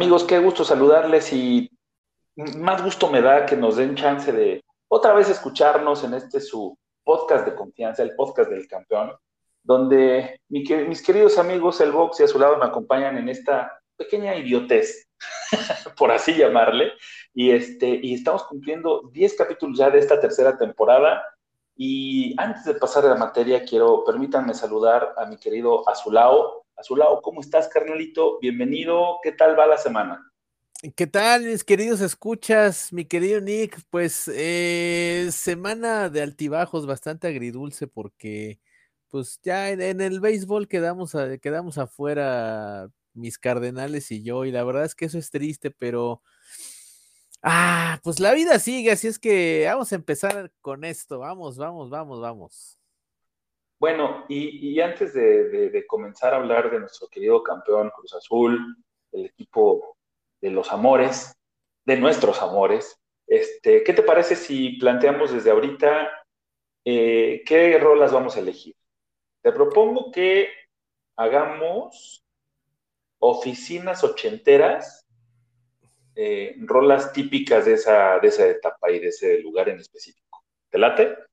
Amigos, qué gusto saludarles y más gusto me da que nos den chance de otra vez escucharnos en este su podcast de confianza, el podcast del campeón, donde mis queridos amigos, el box y a su lado me acompañan en esta pequeña idiotez, por así llamarle, y, este, y estamos cumpliendo 10 capítulos ya de esta tercera temporada. Y antes de pasar a la materia, quiero, permítanme saludar a mi querido Azulao. Azulao, ¿cómo estás, carnalito? Bienvenido. ¿Qué tal va la semana? ¿Qué tal, mis queridos escuchas? Mi querido Nick, pues eh, semana de altibajos bastante agridulce porque pues ya en, el béisbol quedamos, quedamos afuera mis cardenales y yo y la verdad es que eso es triste, pero ah, pues la vida sigue, así es que vamos a empezar con esto, vamos, vamos, vamos, vamos. Bueno, y, antes de, comenzar a hablar de nuestro querido campeón Cruz Azul, el equipo de los amores, de nuestros amores. Este, ¿Qué te parece si planteamos desde ahorita eh, qué rolas vamos a elegir? Te propongo que hagamos oficinas ochenteras, eh, rolas típicas de esa, de esa etapa y de ese lugar en específico. ¿Te late?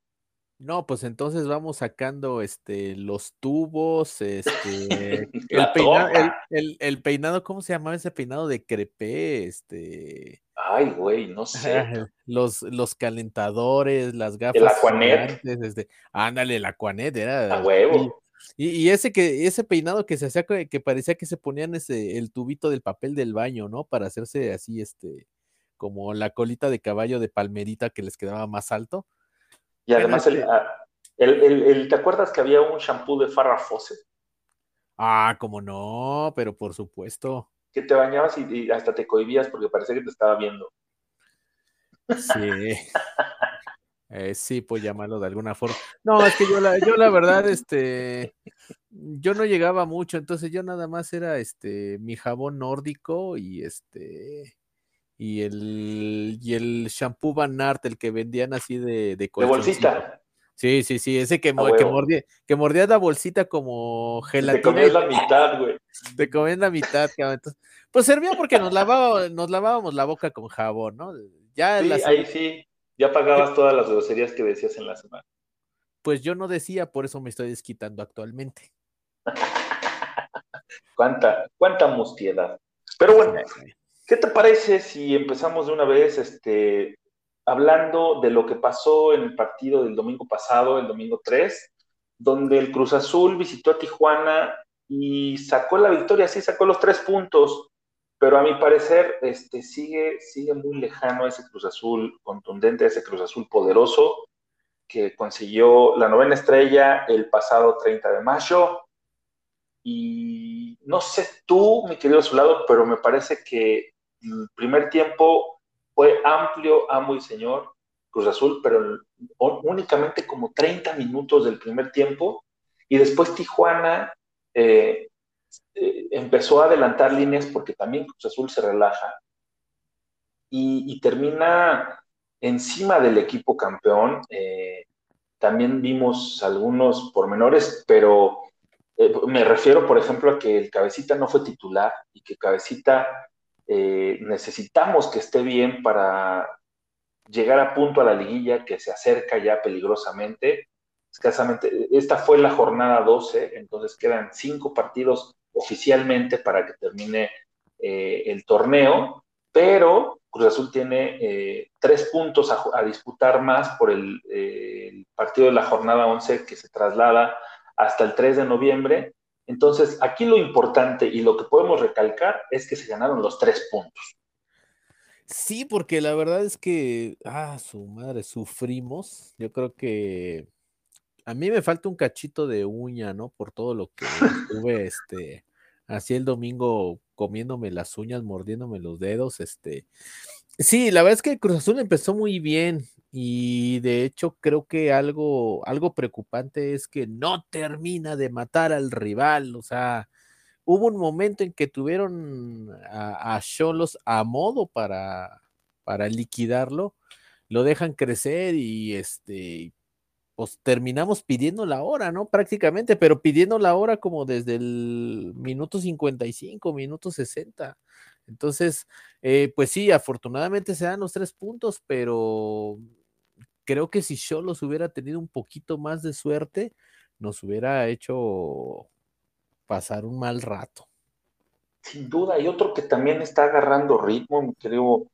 No, pues entonces vamos sacando este los tubos, este el, peinado, el, peinado, ¿cómo se llamaba ese peinado de crepé? Este. Ay, güey, no sé. Los, los calentadores, las gafas. El Aquanet. Este, ándale, el Aquanet era. A huevo. Y, ese que, ese peinado que se hacía que parecía que se ponían ese, el tubito del papel del baño, ¿no? Para hacerse así, este, como la colita de caballo de palmerita que les quedaba más alto y además, ah, el, ¿te acuerdas que había un shampoo de Farrah Fawcett? Ah, como no, pero por supuesto. Que te bañabas y, hasta te cohibías porque parecía que te estaba viendo. Sí. Eh, sí, pues llamarlo de alguna forma. No, es que yo la, yo la verdad, este, yo no llegaba mucho, entonces yo nada más era este mi jabón nórdico y este y el, y el shampoo Van Art, el que vendían así de... De, bolsita. Sí, sí, sí, ese que, que, mordía, que mordía la bolsita como gelatina. Te comías la mitad, güey. Te comías la mitad, cabrón. pues servía porque nos, lavaba, nos lavábamos la boca con jabón, ¿no? Ya sí, ahí sí, ya pagabas todas las groserías que decías en la semana. Pues yo no decía, por eso me estoy desquitando actualmente. cuánta, cuánta mustiedad. Pero bueno, ¿Qué te parece si empezamos de una vez este, hablando de lo que pasó en el partido del domingo pasado, el domingo 3, donde el Cruz Azul visitó a Tijuana y sacó la victoria, sí, sacó los tres puntos, pero a mi parecer este, sigue, sigue muy lejano ese Cruz Azul contundente, ese Cruz Azul poderoso que consiguió la novena estrella el pasado 30 de mayo. Y no sé tú, mi querido Zulado, pero me parece que primer tiempo fue amplio, amo y señor, Cruz Azul, pero únicamente como 30 minutos del primer tiempo. Y después Tijuana eh, eh, empezó a adelantar líneas porque también Cruz Azul se relaja. Y, termina encima del equipo campeón. Eh, también vimos algunos pormenores, pero me refiero, por ejemplo, a que el Cabecita no fue titular y que Cabecita eh, necesitamos que esté bien para llegar a punto a la liguilla que se acerca ya peligrosamente. Escasamente, esta fue la jornada 12, entonces quedan cinco partidos oficialmente para que termine eh, el torneo, pero Cruz Azul tiene eh, tres puntos a, disputar más por el, el, partido de la jornada 11 que se traslada hasta el 3 de noviembre entonces, aquí lo importante y lo que podemos recalcar es que se ganaron los tres puntos. Sí, porque la verdad es que, ah, su madre, sufrimos. Yo creo que a mí me falta un cachito de uña, ¿no? Por todo lo que tuve, este, así el domingo comiéndome las uñas, mordiéndome los dedos, este. Sí, la verdad es que Cruz Azul empezó muy bien. Y de hecho creo que algo, algo preocupante es que no termina de matar al rival. O sea, hubo un momento en que tuvieron a Cholos a, modo para, para liquidarlo. Lo dejan crecer y este, pues terminamos pidiendo la hora, ¿no? Prácticamente, pero pidiendo la hora como desde el minuto 55, minuto 60. Entonces, eh, pues sí, afortunadamente se dan los tres puntos, pero creo que si Cholos hubiera tenido un poquito más de suerte, nos hubiera hecho pasar un mal rato. Sin duda, y otro que también está agarrando ritmo, mi querido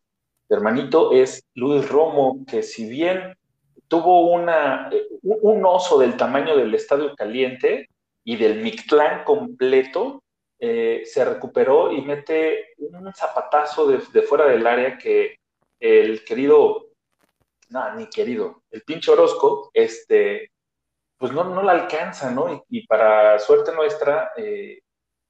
hermanito, es Luis Romo, que si bien tuvo una, eh, un oso del tamaño del Estadio Caliente y del Mictlán completo, eh, se recuperó y mete un zapatazo de, fuera del área que el querido, no, ni querido, el pinche Orozco, este, pues no, no la alcanza, ¿no? Y, para suerte nuestra, eh,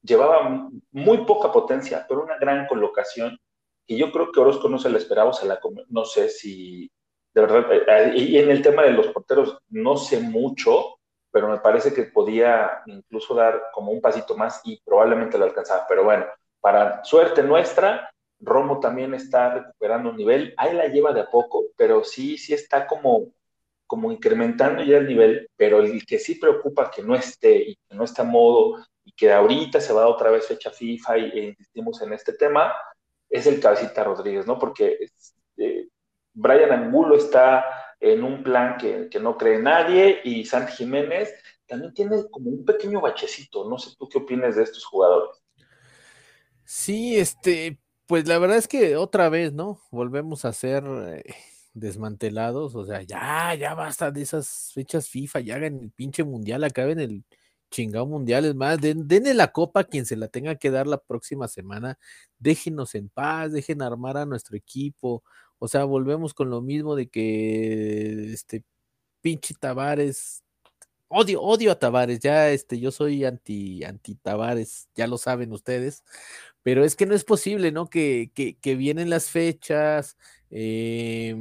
llevaba muy poca potencia, pero una gran colocación. Y yo creo que Orozco no se la esperaba, se la no sé si, de verdad, eh, eh, y en el tema de los porteros no sé mucho, pero me parece que podía incluso dar como un pasito más y probablemente lo alcanzaba. Pero bueno, para suerte nuestra, Romo también está recuperando un nivel, ahí la lleva de a poco, pero sí, sí está como, como incrementando ya el nivel, pero el que sí preocupa que no esté y que no está a modo y que ahorita se va otra vez fecha FIFA y, e insistimos en este tema, es el Cabecita Rodríguez, ¿no? Porque eh, Brian Angulo está en un plan que, no cree nadie y Santi Jiménez también tiene como un pequeño bachecito. No sé tú qué opinas de estos jugadores. Sí, este, pues la verdad es que otra vez, ¿no? Volvemos a ser eh, desmantelados, o sea, ya, ya basta de esas fechas FIFA, ya hagan el pinche mundial, acaben el chingado mundial, es más, den, denle la copa a quien se la tenga que dar la próxima semana, déjenos en paz, dejen armar a nuestro equipo, o sea, volvemos con lo mismo de que este pinche Tavares, odio, odio a Tavares, ya este, yo soy anti, anti Tavares, ya lo saben ustedes, pero es que no es posible, ¿no? Que, que, que vienen las fechas, eh,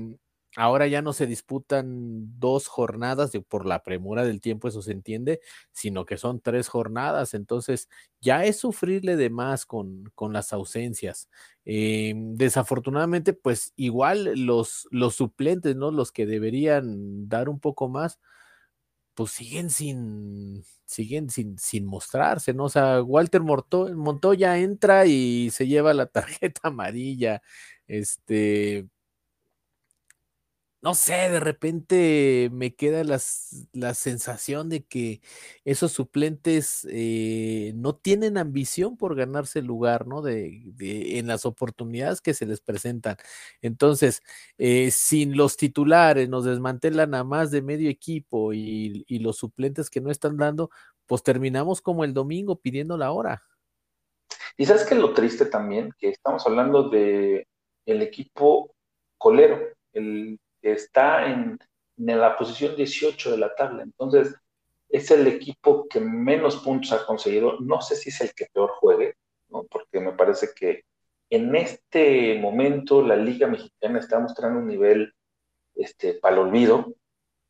Ahora ya no se disputan dos jornadas por la premura del tiempo, eso se entiende, sino que son tres jornadas. Entonces ya es sufrirle de más con, con las ausencias. Em, desafortunadamente, pues igual los, los suplentes, ¿no? Los que deberían dar un poco más, pues siguen sin, siguen sin, sin mostrarse, ¿no? O sea, Walter Montoya entra y se lleva la tarjeta amarilla. Este, no sé, de repente me queda la sensación de que esos suplentes eh, no tienen ambición por ganarse el lugar, ¿no? De, en las oportunidades que se les presentan. Entonces, eh, sin los titulares nos desmantelan a más de medio equipo y, y, los suplentes que no están dando, pues terminamos como el domingo pidiendo la hora. Y sabes que lo triste también, que estamos hablando de el equipo colero, el está en, la posición 18 de la tabla. Entonces, es el equipo que menos puntos ha conseguido. No sé si es el que peor juegue, ¿no? porque me parece que en este momento la Liga Mexicana está mostrando un nivel este, para el olvido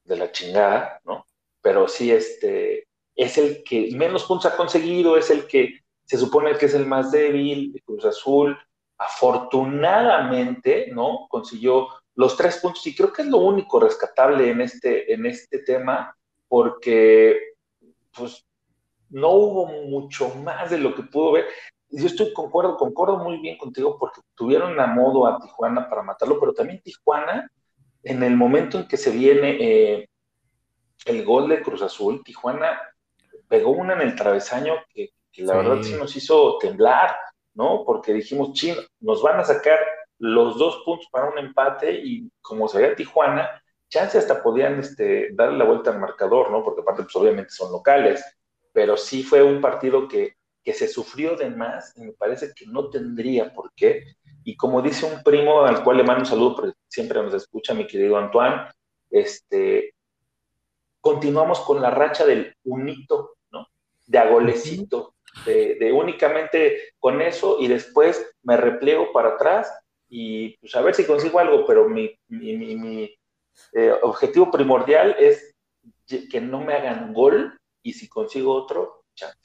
de la chingada, ¿no? Pero sí, este, es el que menos puntos ha conseguido, es el que se supone que es el más débil, Cruz Azul, afortunadamente, ¿no? Consiguió los tres puntos, y creo que es lo único rescatable en este, en este tema, porque pues no hubo mucho más de lo que pudo ver. Yo estoy concuerdo, concuerdo muy bien contigo porque tuvieron a modo a Tijuana para matarlo, pero también Tijuana, en el momento en que se viene eh, el gol de Cruz Azul, Tijuana pegó una en el travesaño que, la verdad sí nos hizo temblar, ¿no? Porque dijimos, chino, nos van a sacar los dos puntos para un empate y como se ve Tijuana, chance hasta podían este, darle la vuelta al marcador, ¿no? Porque aparte, pues obviamente son locales, pero sí fue un partido que, que se sufrió de más y me parece que no tendría por qué. Y como dice un primo al cual le mando un saludo, porque siempre nos escucha, mi querido Antoine, este, continuamos con la racha del unito, ¿no? De agolecito, de, de únicamente con eso y después me repliego para atrás y pues a ver si consigo algo, pero mi, eh, objetivo primordial es que no me hagan gol y si consigo otro, chance.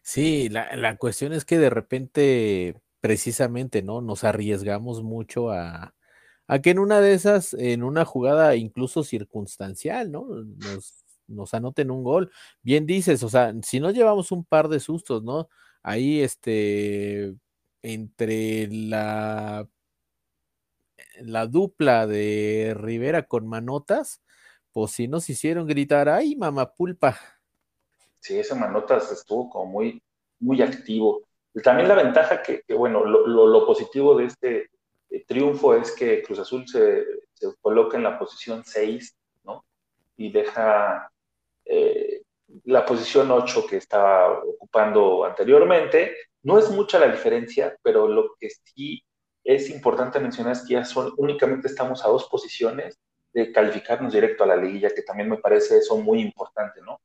Sí, la, cuestión es que de repente, precisamente, ¿no? Nos arriesgamos mucho a, a que en una de esas, en una jugada incluso circunstancial, ¿no? Nos, nos anoten un gol. Bien dices, o sea, si no llevamos un par de sustos, ¿no? Ahí, este, entre la, la dupla de Rivera con Manotas, pues sí nos hicieron gritar, ¡ay, mamapulpa! Sí, ese Manotas estuvo como muy, muy activo. También la ventaja que, bueno, lo, positivo de este eh, triunfo es que Cruz Azul se, coloca en la posición 6, ¿no? Y deja eh, la posición 8 que estaba ocupando anteriormente. No es mucha la diferencia, pero lo que sí es importante mencionar es que ya son, únicamente estamos a dos posiciones de calificarnos directo a la liguilla, que también me parece eso muy importante, ¿no?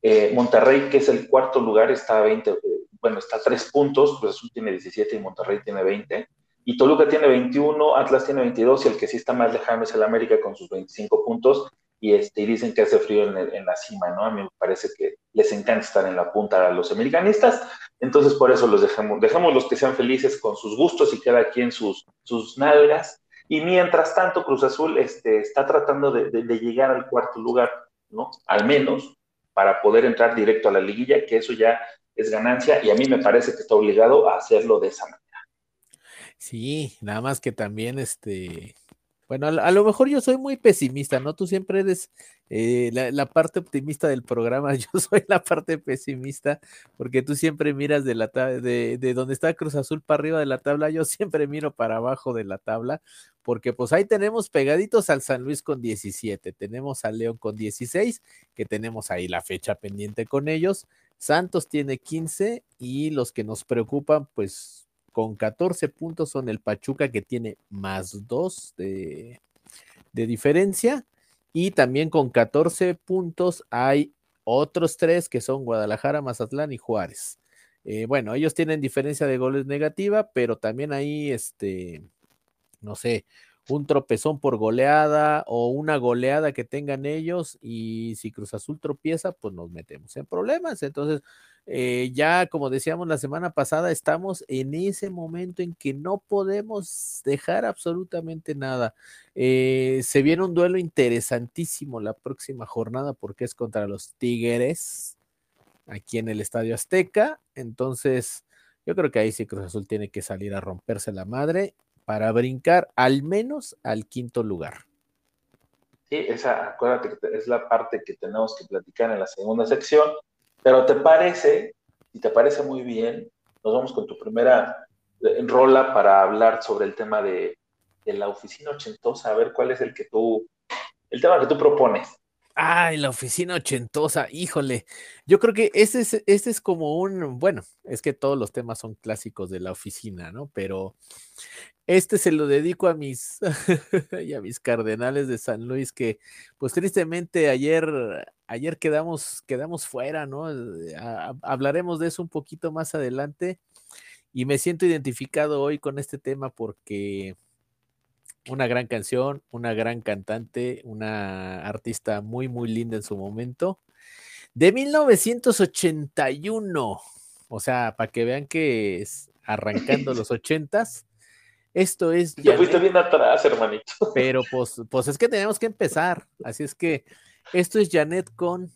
Eh, Monterrey, que es el cuarto lugar, está a 20, bueno, está a 3 puntos, Azul tiene 17 y Monterrey tiene 20. Y Toluca tiene 21, Atlas tiene 22 y el que sí está más lejano es el América con sus 25 puntos y, este, dicen que hace frío en, la cima, ¿no? A mí me parece que les encanta estar en la punta a los americanistas, entonces por eso los dejamos, dejamos los que sean felices con sus gustos y cada quien sus, sus nalgas. Y mientras tanto, Cruz Azul este, está tratando de, de llegar al cuarto lugar, ¿no? Al menos para poder entrar directo a la liguilla, que eso ya es ganancia y a mí me parece que está obligado a hacerlo de esa manera. Sí, nada más que también este, bueno, a, lo mejor yo soy muy pesimista, ¿no? Tú siempre eres eh, la, parte optimista del programa, yo soy la parte pesimista, porque tú siempre miras de, la de, de donde está Cruz Azul para arriba de la tabla, yo siempre miro para abajo de la tabla, porque pues ahí tenemos pegaditos al San Luis con 17, tenemos al León con 16, que tenemos ahí la fecha pendiente con ellos, Santos tiene 15 y los que nos preocupan, pues con 14 puntos son el Pachuca que tiene más 2 de, diferencia. Y también con 14 puntos hay otros tres que son Guadalajara, Mazatlán y Juárez. Eh, bueno, ellos tienen diferencia de goles negativa, pero también ahí, este, no sé, un tropezón por goleada o una goleada que tengan ellos y si Cruz Azul tropieza, pues nos metemos en problemas. Entonces, eh, ya como decíamos la semana pasada, estamos en ese momento en que no podemos dejar absolutamente nada. Eh, se viene un duelo interesantísimo la próxima jornada porque es contra los Tigres aquí en el Estadio Azteca. Entonces, yo creo que ahí sí Cruz Azul tiene que salir a romperse la madre para brincar al menos al quinto lugar. Sí, esa, acuérdate que es la parte que tenemos que platicar en la segunda sección pero te parece, y te parece muy bien, nos vamos con tu primera eh, rola para hablar sobre el tema de, la oficina ochentosa, a ver cuál es el que tú, el tema que tú propones. Ay, la oficina ochentosa, híjole. Yo creo que ese es, ese es como un, bueno, es que todos los temas son clásicos de la oficina, ¿no? Pero este se lo dedico a mis y a mis cardenales de San Luis que pues tristemente ayer ayer quedamos quedamos fuera, ¿no? Eh, hablaremos de eso un poquito más adelante y me siento identificado hoy con este tema porque una gran canción, una gran cantante, una artista muy muy linda en su momento de 1981. O sea, para que vean que es arrancando los ochentas esto es. Ya fuiste bien atrás, hermanito. Pero pues, pues es que tenemos que empezar. Así es que esto es Janet con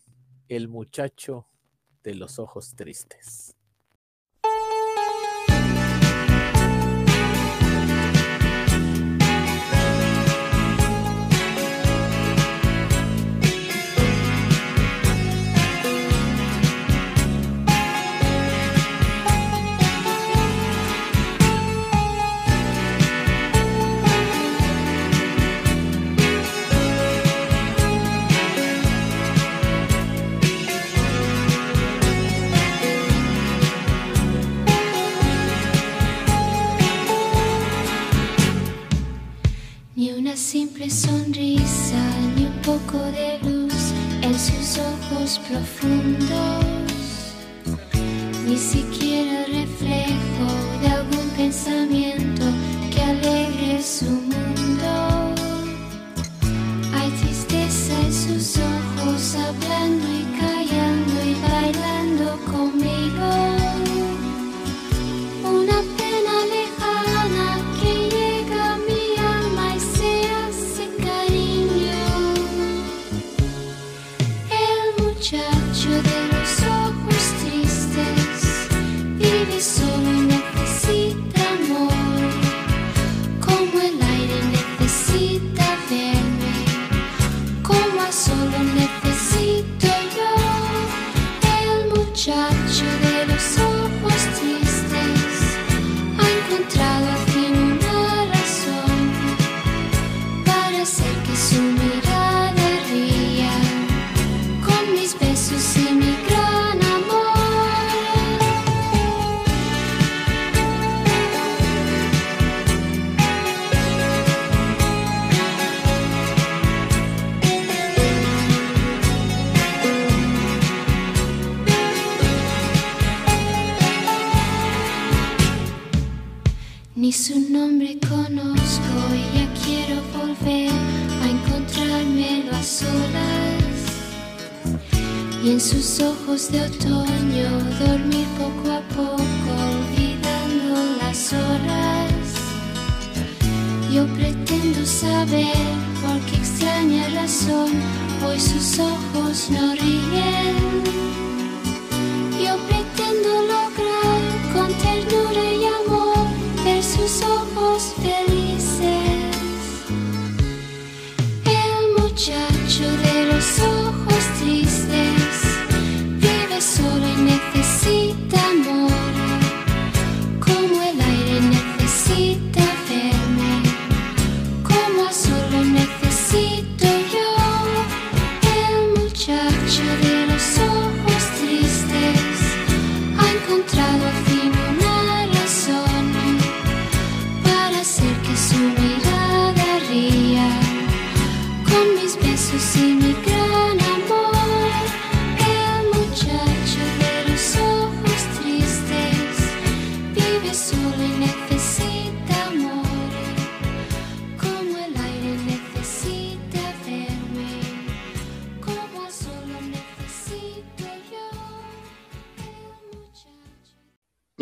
el muchacho de los ojos tristes. Simple sonrisa ni un poco de luz en sus ojos profundos, ni siquiera reflejo de algún pensamiento que alegre su mundo.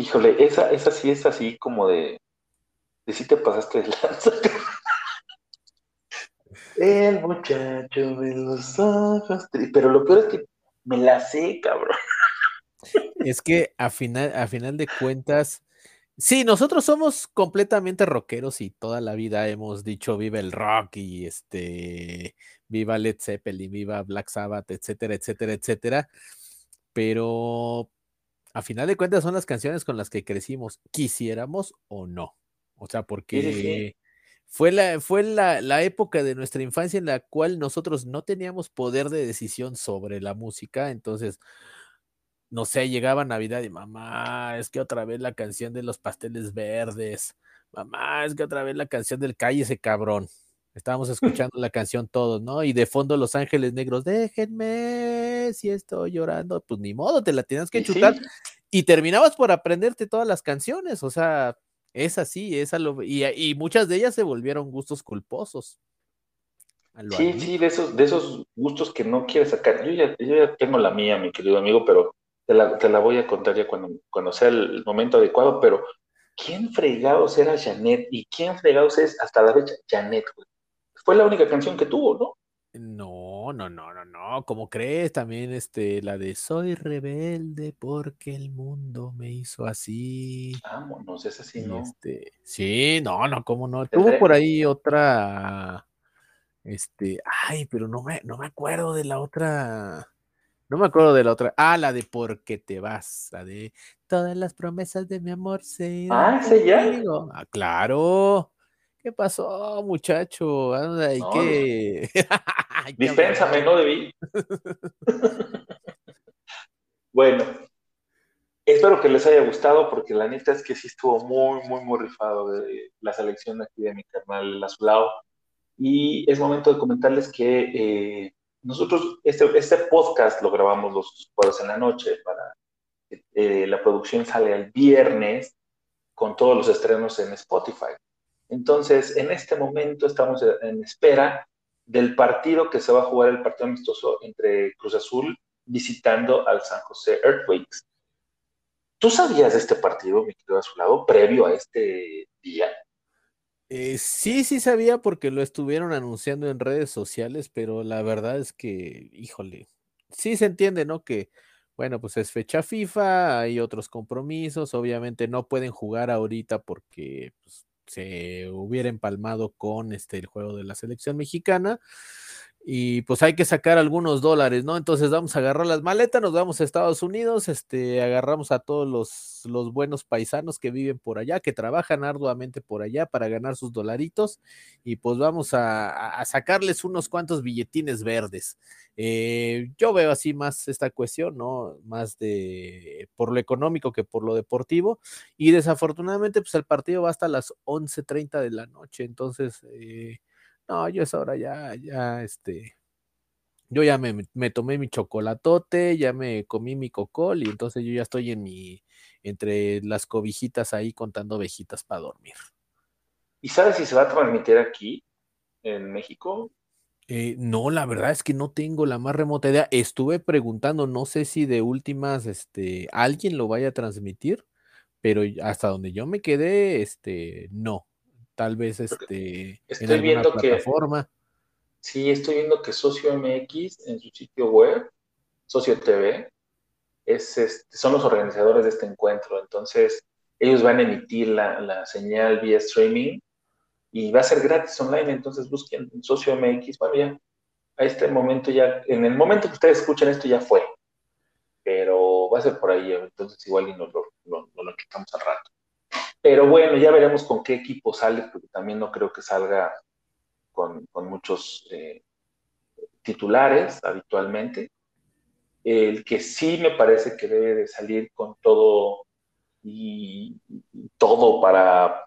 Híjole, esa, esa sí es así como de, de si te pasaste de lanza. El muchacho de los ojos. Pero lo peor es que me la sé, cabrón. Es que a final, a final de cuentas, sí, nosotros somos completamente rockeros y toda la vida hemos dicho viva el rock y este, viva Led Zeppelin, viva Black Sabbath, etcétera, etcétera, etcétera. Pero a final de cuentas son las canciones con las que crecimos, quisiéramos o no. O sea, porque Sí, sí, sí. fue la, fue la, la época de nuestra infancia en la cual nosotros no teníamos poder de decisión sobre la música, entonces no sé, llegaba Navidad y mamá, es que otra vez la canción de los pasteles verdes, mamá, es que otra vez la canción del calle ese cabrón. Estábamos escuchando la canción todos, ¿no? Y de fondo Los Ángeles Negros, déjenme si estoy llorando, pues ni modo, te la tienes que sí, chutar y terminabas por aprenderte todas las canciones, o sea, es así, es a lo, y, y muchas de ellas se volvieron gustos culposos. Sí, sí, de esos, de esos gustos que no quieres sacar. Yo ya, yo ya tengo la mía, mi querido amigo, pero te la, te la voy a contar ya cuando, cuando sea el momento adecuado. Pero, ¿quién fregados era Janet? ¿Y quién fregados es hasta la fecha Janet, güey? Fue la única canción que tuvo, ¿no? No, no, no, no, no. ¿Cómo crees? También este, la de Soy rebelde porque el mundo me hizo así. Vámonos, esa sí, Y no. este, sí, no, no, cómo no. Tuvo por ahí otra, este, ay, pero no me, no me acuerdo de la otra. No me acuerdo de la otra. Ah, la de Porque te vas. La de Todas las promesas de mi amor se Ah, ¿ese ya? contigo". Ah, claro. ¿Qué pasó, muchacho? Anda, ¿y No, qué? Dispénsame, no debí. bueno, espero que les haya gustado porque la neta es que sí estuvo muy, muy, muy rifado de la selección aquí de mi carnal El Azulado. Y es momento de comentarles que eh, nosotros, este, este podcast lo grabamos los jueves en la noche para eh, la producción sale el viernes con todos los estrenos en Spotify. Entonces, en este momento estamos en espera del partido que se va a jugar, el partido amistoso entre Cruz Azul visitando al San José Earthquakes. ¿Tú sabías de este partido, mi querido Azulado, previo a este día? Eh, sí, sí sabía porque lo estuvieron anunciando en redes sociales, pero la verdad es que, híjole, sí se entiende, ¿no? Que, bueno, pues es fecha FIFA, hay otros compromisos, obviamente no pueden jugar ahorita porque pues, se hubiera empalmado con este el juego de la selección mexicana y pues hay que sacar algunos dólares, ¿no? Entonces vamos a agarrar las maletas, nos vamos a Estados Unidos, este, agarramos a todos los, los buenos paisanos que viven por allá, que trabajan arduamente por allá para ganar sus dolaritos y pues vamos a, a- sacarles unos cuantos billetines verdes. Eh, yo veo así más esta cuestión, ¿no? Más de por lo económico que por lo deportivo y desafortunadamente pues el partido va hasta las 11.30 de la noche, entonces... eh, no, yo a esa hora ya, ya, este, yo ya me, me tomé mi chocolatote, ya me comí mi cocol y entonces yo ya estoy en mi, entre las cobijitas ahí contando ovejitas para dormir. ¿Y sabes si se va a transmitir aquí, en México? Eh, no, la verdad es que no tengo la más remota idea. Estuve preguntando, no sé si de últimas, este, alguien lo vaya a transmitir, pero hasta donde yo me quedé, este, no. Tal vez, este, estoy en viendo plataforma. Que, sí, estoy viendo que Socio MX en su sitio web, Socio TV, es, este, son los organizadores de este encuentro. Entonces, ellos van a emitir la, la señal vía streaming y va a ser gratis online, entonces busquen Socio MX. Bueno, ya a este momento ya, en el momento que ustedes escuchen esto ya fue, pero va a ser por ahí, entonces igual y nos lo, lo, quitamos al rato. Pero bueno, ya veremos con qué equipo sale, porque también no creo que salga con, muchos eh, titulares habitualmente. El que sí me parece que debe de salir con todo y todo para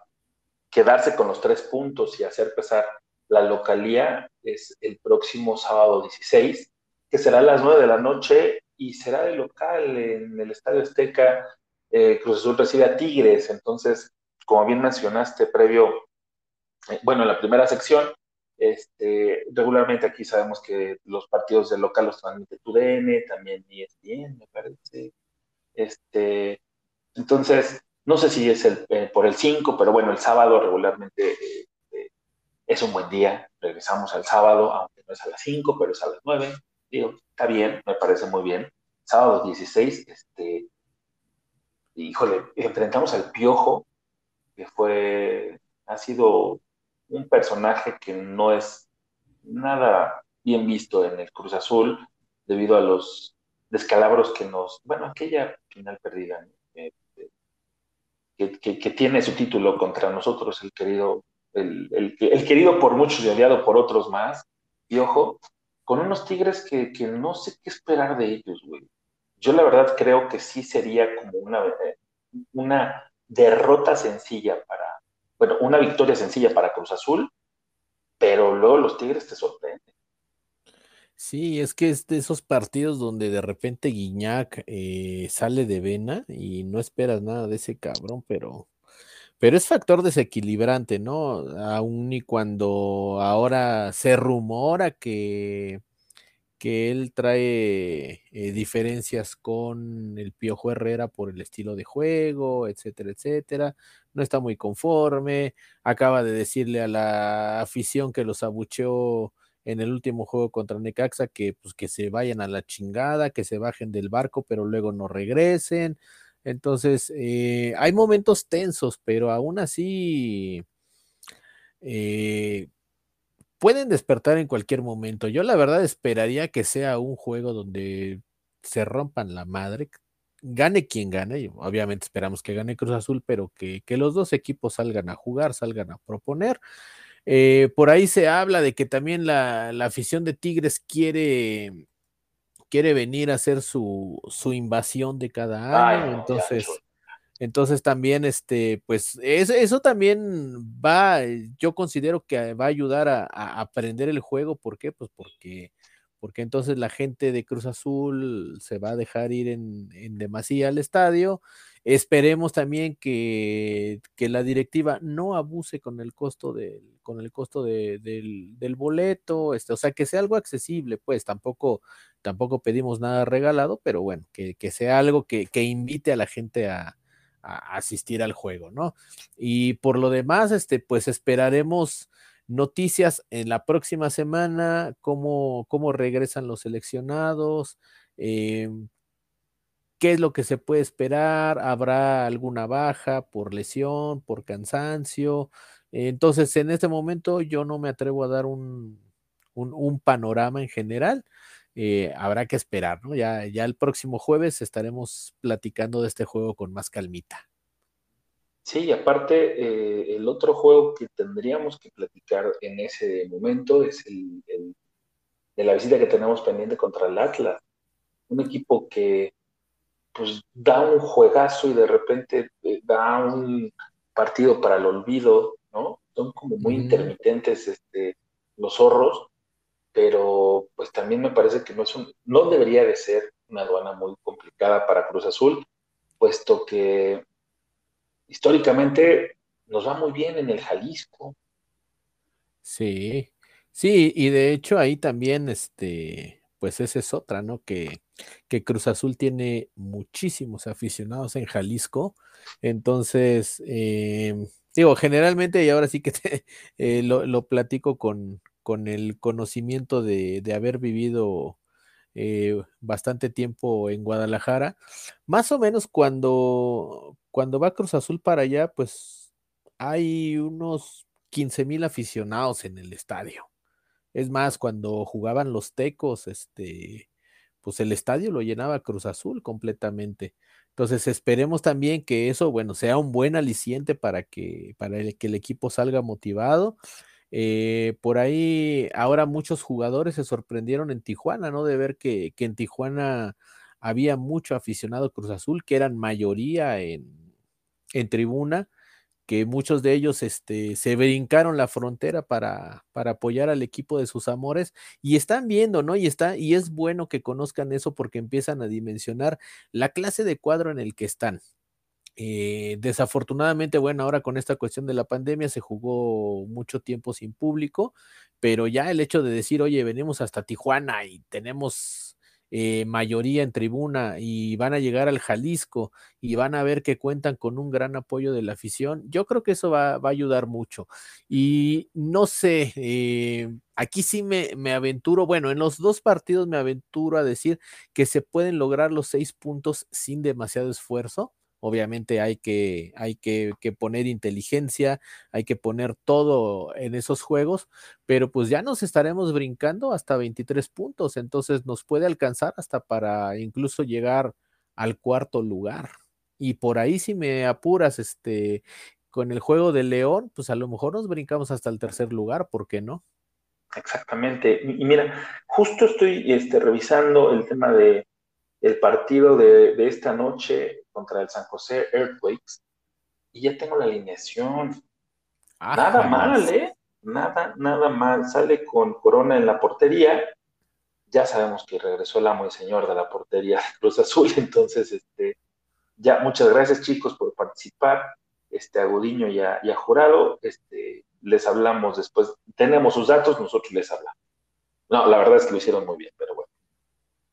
quedarse con los tres puntos y hacer pesar la localía es el próximo sábado 16, que será a las 9 de la noche y será de local en el Estadio Azteca. Eh, Cruz Azul recibe a Tigres, entonces, como bien mencionaste previo, eh, bueno, en la primera sección, este, regularmente aquí sabemos que los partidos de local los transmite TUDN, también ESPN, me parece. Este, entonces, no sé si es el, eh, por el 5, pero bueno, el sábado regularmente eh, es un buen día. Regresamos al sábado, aunque no es a las 5, pero es a las 9. Digo, está bien, me parece muy bien. Sábado 16, este, híjole, enfrentamos al Piojo, que fue, ha sido un personaje que no es nada bien visto en el Cruz Azul debido a los descalabros que nos, bueno, aquella final perdida, que, tiene su título contra nosotros, el querido, el, querido por muchos y odiado por otros más. Y ojo, con unos Tigres que, no sé qué esperar de ellos, güey. Yo la verdad creo que sí sería como una, eh, una derrota sencilla para, bueno, una victoria sencilla para Cruz Azul, pero luego los Tigres te sorprenden. Sí, es que es de esos partidos donde de repente Guiñac eh, sale de vena y no esperas nada de ese cabrón, pero, pero es factor desequilibrante, ¿no? Aún y cuando ahora se rumora que, que él trae eh, diferencias con el Piojo Herrera por el estilo de juego, etcétera, etcétera. No está muy conforme. Acaba de decirle a la afición que los abucheó en el último juego contra Necaxa que pues que se vayan a la chingada, que se bajen del barco, pero luego no regresen. Entonces, eh, hay momentos tensos, pero aún así eh, pueden despertar en cualquier momento. Yo la verdad esperaría que sea un juego donde se rompan la madre, gane quien gane, obviamente esperamos que gane Cruz Azul, pero que, que los dos equipos salgan a jugar, salgan a proponer. Eh, por ahí se habla de que también la, afición de Tigres quiere, quiere venir a hacer su, invasión de cada año. entonces, entonces también, este, pues, eso también va, yo considero que va a ayudar a, aprender el juego. ¿Por qué? Pues porque porque entonces la gente de Cruz Azul se va a dejar ir en, en demasía al estadio Esperemos también que, la directiva no abuse con el costo del, con el costo del, boleto, este, o sea, que sea algo accesible, pues tampoco, tampoco pedimos nada regalado, pero bueno, que, sea algo que, invite a la gente a, asistir al juego, ¿no? Y por lo demás, este, pues esperaremos noticias en la próxima semana, cómo, cómo regresan los seleccionados, eh, ¿Qué es lo que se puede esperar? ¿Habrá alguna baja por lesión, por cansancio? Entonces, en este momento yo no me atrevo a dar un, panorama en general. Eh, habrá que esperar, ¿no? Ya, ya el próximo jueves estaremos platicando de este juego con más calmita. Sí, y aparte, eh, el otro juego que tendríamos que platicar en ese momento es el, de la visita que tenemos pendiente contra el Atlas. Un equipo que pues da un juegazo y de repente eh, da un partido para el olvido, ¿no? Son como muy intermitentes este, los zorros, pero pues también me parece que no, es un, no debería de ser una aduana muy complicada para Cruz Azul, puesto que históricamente nos va muy bien en el Jalisco. Sí, sí, y de hecho ahí también, este, pues esa es otra, ¿no? Que, que Cruz Azul tiene muchísimos aficionados en Jalisco, entonces, em, digo, generalmente, y ahora sí que te, eh, lo, lo, platico con, con el conocimiento de, de haber vivido eh, bastante tiempo en Guadalajara, más o menos cuando, cuando va Cruz Azul para allá, pues hay unos 15 mil aficionados en el estadio. Es más, cuando jugaban los tecos, este, pues el estadio lo llenaba Cruz Azul completamente. Entonces esperemos también que eso, bueno, sea un buen aliciente para que, para el, que el equipo salga motivado. Eh, por ahí ahora muchos jugadores se sorprendieron en Tijuana, ¿no? De ver que, que en Tijuana había mucho aficionado Cruz Azul, que eran mayoría en, en tribuna que muchos de ellos este, se brincaron la frontera para, para, apoyar al equipo de sus amores y están viendo, ¿no? Y, está, y es bueno que conozcan eso porque empiezan a dimensionar la clase de cuadro en el que están. Eh, desafortunadamente, bueno, ahora con esta cuestión de la pandemia se jugó mucho tiempo sin público, pero ya el hecho de decir, oye, venimos hasta Tijuana y tenemos eh, mayoría en tribuna y van a llegar al Jalisco y van a ver que cuentan con un gran apoyo de la afición, yo creo que eso va, a ayudar mucho. Y no sé, eh, aquí sí me, me, aventuro, bueno, en los dos partidos me aventuro a decir que se pueden lograr los seis puntos sin demasiado esfuerzo. Obviamente hay que, hay que, poner inteligencia, hay que poner todo en esos juegos, pero pues ya nos estaremos brincando hasta 23 puntos, entonces nos puede alcanzar hasta para incluso llegar al cuarto lugar. Y por ahí si me apuras, este, con el juego de León, pues a lo mejor nos brincamos hasta el tercer lugar, ¿por qué no? Exactamente. Y mira, justo estoy este, revisando el tema de el partido de esta noche contra el San José Earthquakes y ya tengo la alineación. Ah, nada mal, ¿eh? Nada, nada mal. Sale con Corona en la portería. Ya sabemos que regresó el amo y señor de la portería Cruz Azul, entonces, este, ya muchas gracias chicos por participar. Este, y a, y a Jurado, este, les hablamos después. Tenemos sus datos, nosotros les hablamos. No, la verdad es que lo hicieron muy bien, pero bueno.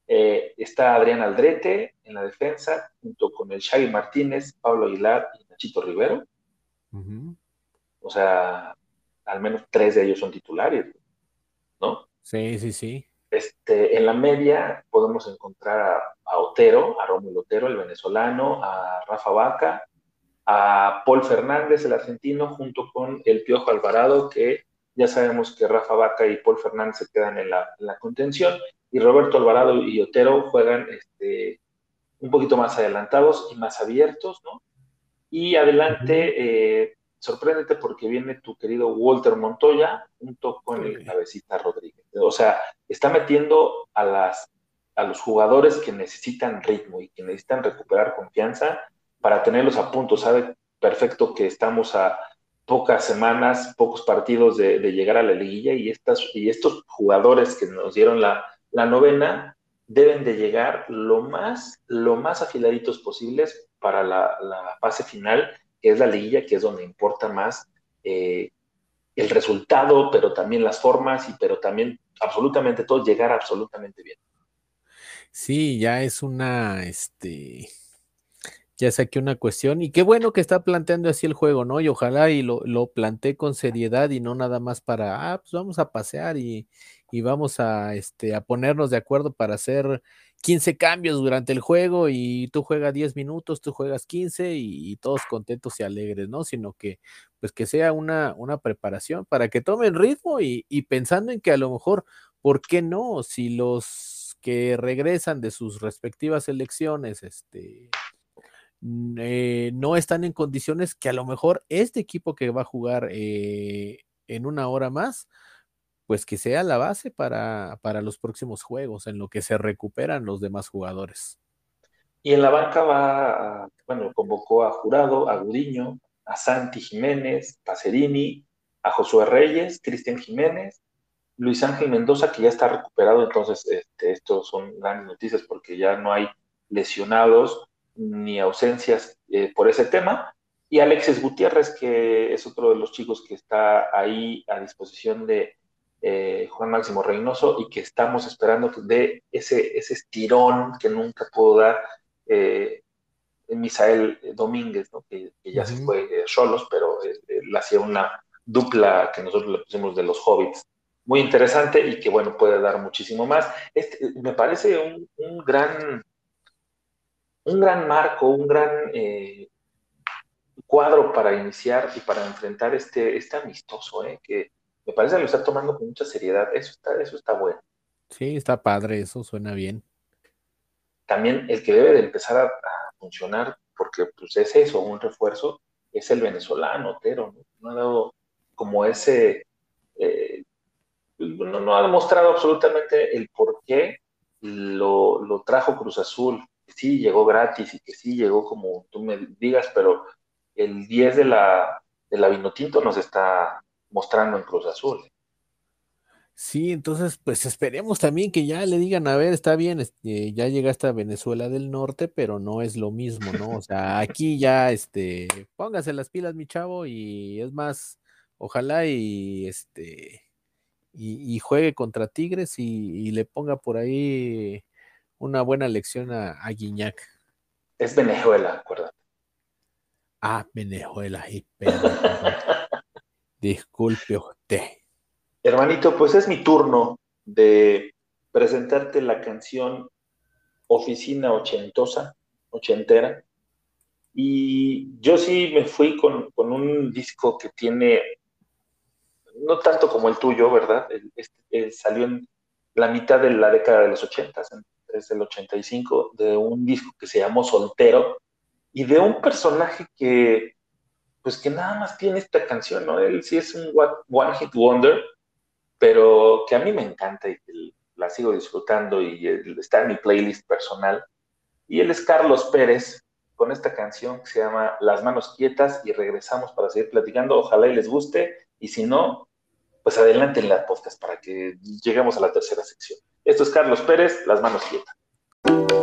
Eh, está Adrián Aldrete en la defensa, junto con el Shaggy Martínez, Pablo Aguilar y Nachito Rivero. Uh -huh. O sea, al menos tres de ellos son titulares, ¿no? Sí, sí, sí. Este, en la media podemos encontrar a, a Otero, a Rómulo Otero, el venezolano, a Rafa Vaca, a Paul Fernández, el argentino, junto con el Piojo Alvarado, que ya sabemos que Rafa Vaca y Paul Fernández se quedan en la, en la contención, y Roberto Alvarado y Otero juegan este, un poquito más adelantados y más abiertos, ¿no? Y adelante, eh, sorpréndete porque viene tu querido Walter Montoya junto con el cabecita Rodríguez. O sea, está metiendo a, las, a los jugadores que necesitan ritmo y que necesitan recuperar confianza para tenerlos a punto. Sabe perfecto que estamos a pocas semanas, pocos partidos de, de llegar a la liguilla y, estas, y estos jugadores que nos dieron la, la novena deben de llegar lo más, lo más afiladitos posibles para la, fase final, que es la liguilla, que es donde importa más eh, el resultado, pero también las formas, y pero también absolutamente todo, llegar absolutamente bien. Sí, ya es una, este, ya es aquí una cuestión, y qué bueno que está planteando así el juego, ¿no? Y ojalá y lo, lo plantee con seriedad y no nada más para, ah, pues vamos a pasear y, y vamos a, este, a ponernos de acuerdo para hacer 15 cambios durante el juego y tú juegas 10 minutos, tú juegas 15 y, y, todos contentos y alegres, ¿no? Sino que pues que sea una, una preparación para que tomen ritmo y, y, pensando en que a lo mejor, ¿por qué no? Si los que regresan de sus respectivas elecciones, este, eh, no están en condiciones que a lo mejor este equipo que va a jugar eh, en una hora más, pues que sea la base para, para, los próximos juegos, en lo que se recuperan los demás jugadores. Y en la banca va, bueno, convocó a Jurado, a Gudiño, a Santi Jiménez, Pacerini, a Josué Reyes, Cristian Jiménez, Luis Ángel Mendoza, que ya está recuperado, entonces este, estos son grandes noticias porque ya no hay lesionados ni ausencias eh, por ese tema. y Alexis Gutiérrez, que es otro de los chicos que está ahí a disposición de eh, Juan Máximo Reynoso y que estamos esperando que dé ese, ese estirón que nunca pudo dar eh, Misael Domínguez, que, ya se fue solos, pero él hacía una dupla que nosotros le pusimos de los hobbits muy interesante y que, bueno, puede dar muchísimo más. Este, me parece un, gran, un gran marco, un gran eh, cuadro para iniciar y para enfrentar este, este amistoso, ¿eh? que me parece que lo está tomando con mucha seriedad. Eso está, eso está bueno. Sí, está padre, eso suena bien. También el que debe de empezar a, funcionar, porque pues es eso, un refuerzo, es el venezolano, Otero, ¿no? ha dado como ese, eh, no, ha demostrado absolutamente el por qué lo, lo trajo Cruz Azul, que sí llegó gratis y que sí llegó como tú me digas, pero el 10 de la, de la Vinotinto nos está mostrando en Cruz Azul. Sí, entonces pues esperemos también que ya le digan, a ver, está bien, este, ya llegaste a Venezuela del Norte, pero no es lo mismo, ¿no? O sea, aquí ya, este, póngase las pilas, mi chavo, y es más, ojalá y este, y, juegue contra Tigres y, le ponga por ahí una buena lección a, a Guiñac. Es Venezuela, acuérdate. Ah, Venezuela, y Disculpe usted. Hermanito, pues es mi turno de presentarte la canción Oficina Ochentosa, ochentera. Y yo sí me fui con, un disco que tiene, no tanto como el tuyo, ¿verdad? salió en la mitad de la década de los ochentas, es el 85, de un disco que se llamó Soltero, y de un personaje que, pues que nada más tiene esta canción, ¿no? Él sí es un one hit wonder, pero que a mí me encanta y la sigo disfrutando y está en mi playlist personal. Y él es Carlos Pérez con esta canción que se llama Las manos quietas y regresamos para seguir platicando. Ojalá y les guste y si no, pues adelante en la podcast para que lleguemos a la tercera sección. Esto es Carlos Pérez, Las manos quietas.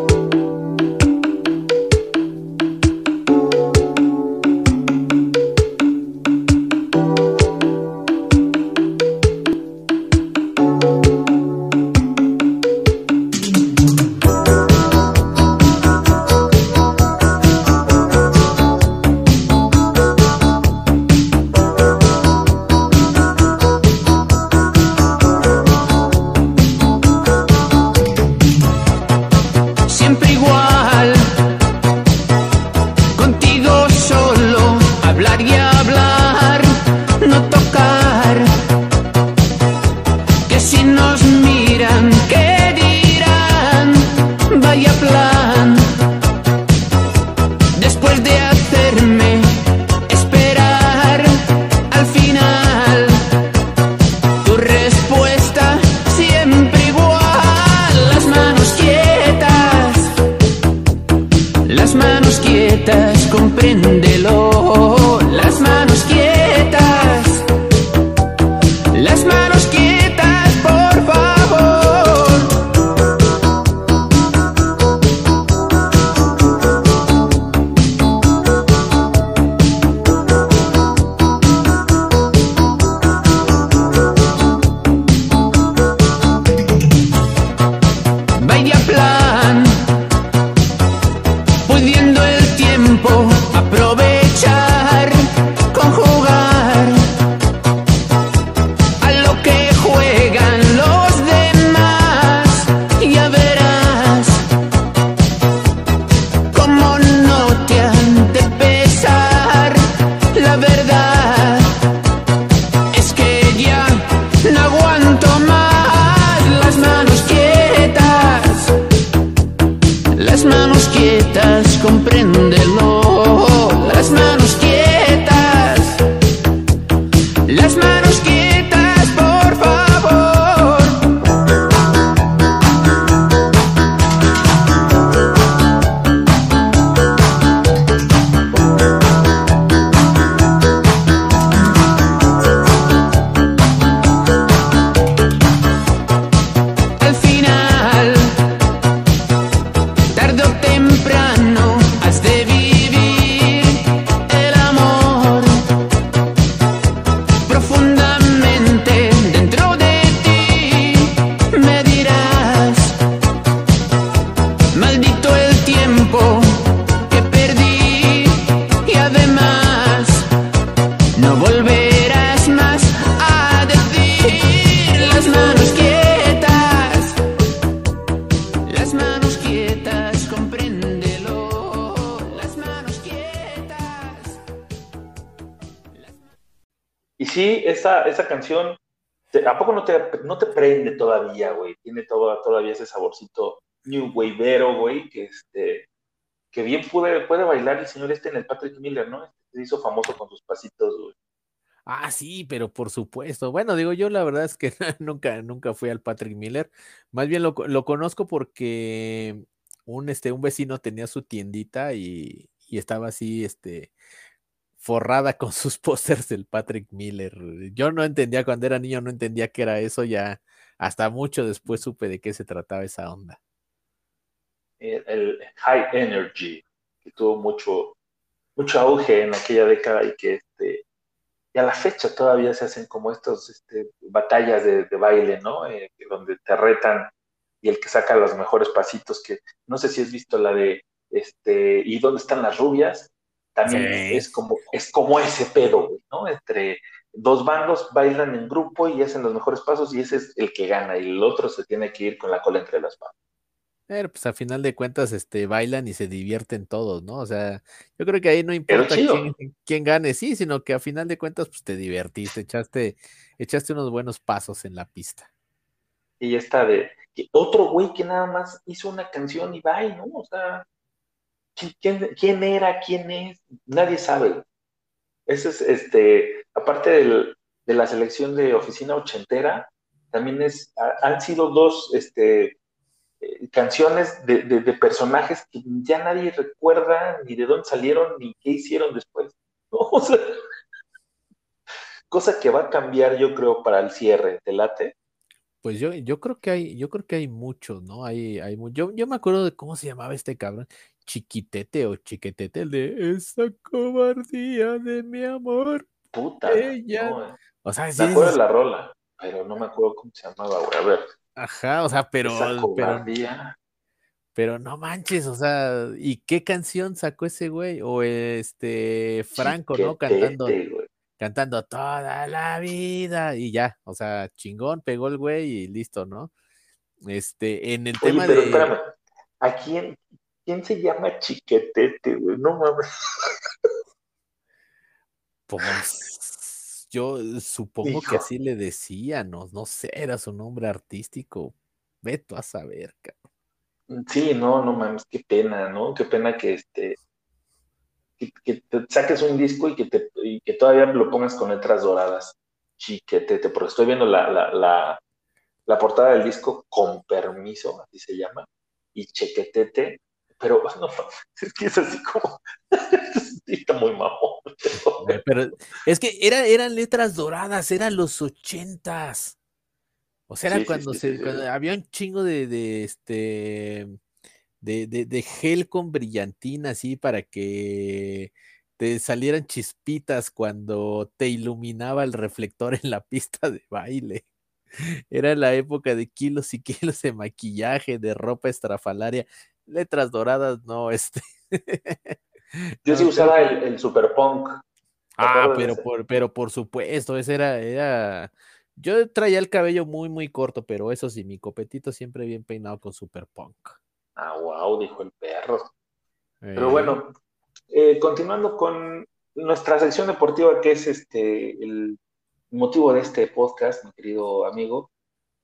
Waveero, güey, que este, que bien puede, puede bailar el señor este en el Patrick Miller, ¿no? Este se hizo famoso con sus pasitos, güey. Ah, sí, pero por supuesto. Bueno, digo, yo la verdad es que nunca, nunca fui al Patrick Miller. Más bien lo, lo conozco porque un, este, un vecino tenía su tiendita y, y estaba así, este, forrada con sus pósters del Patrick Miller. Yo no entendía cuando era niño, no entendía qué era eso, ya hasta mucho después supe de qué se trataba esa onda. El, High Energy, que tuvo mucho, mucho auge en aquella década y que este, y a la fecha todavía se hacen como estos este, batallas de, de baile, ¿no? Eh, donde te retan y el que saca los mejores pasitos, que no sé si has visto la de este, ¿y dónde están las rubias? También Sí. es como, es como ese pedo, ¿no? Entre dos bandos bailan en grupo y hacen los mejores pasos y ese es el que gana y el otro se tiene que ir con la cola entre las patas. Pero pues a final de cuentas, este, bailan y se divierten todos, ¿no? O sea, yo creo que ahí no importa quién, quién gane, sí, sino que a final de cuentas, pues te divertiste, echaste, echaste unos buenos pasos en la pista. Y esta de que otro güey que nada más hizo una canción y va, ¿no? O sea, ¿quién, quién, era? ¿Quién es? Nadie sabe. Ese es, este, aparte del- de la selección de oficina ochentera, también es, ha- han sido dos, este, eh, canciones de, de- de personajes que ya nadie recuerda ni de dónde salieron ni qué hicieron después. ¿no? O sea, cosa que va a cambiar, yo creo, para el cierre. ¿Te late? Pues yo, yo creo que hay, yo creo que hay muchos, ¿no? Hay, hay yo, yo me acuerdo de cómo se llamaba este cabrón, Chiquitete o Chiquetete, el de esa cobardía de mi amor. Puta. Ella- no, eh. O sea, Me acuerdo de la rola, pero no me acuerdo cómo se llamaba, güey. A ver, ajá, o sea, pero, pero, pero no manches, o sea, ¿y qué canción sacó ese güey? O este Franco, ¿no? Cantando, güey. cantando toda la vida y ya, o sea, chingón, pegó el güey y listo, ¿no? Este, en el Oye, tema pero de, espérame, ¿a quién, quién se llama Chiquetete, güey? No mames. pues, yo supongo que así le decían, no, no sé, era su nombre artístico, ve tú a saber, cabrón. Sí, no, no mames, qué pena, ¿no? Qué pena que este que, que te saques un disco y que te y que todavía lo pongas con letras doradas. Chiquetete, porque estoy viendo la, la, la, la portada del disco con permiso, así se llama, y chequetete, pero no, es que es así como está muy mamón. Pero es que era, eran letras doradas, eran los ochentas. O sea, era Sí, cuando sí, se, sí, sí. cuando había un chingo de, de este de, de, de gel con brillantina así para que te salieran chispitas cuando te iluminaba el reflector en la pista de baile. Era la época de kilos y kilos de maquillaje, de ropa estrafalaria, letras doradas, no, este. Yo sí no, usaba el, el super punk. Ah, pero por, pero por supuesto, ese era, era. Yo traía el cabello muy, muy corto, pero eso sí, mi copetito siempre bien peinado con super punk. Ah, wow, dijo el perro. Pero Eh, bueno, eh, continuando con nuestra sección deportiva, que es este el motivo de este podcast, mi querido amigo,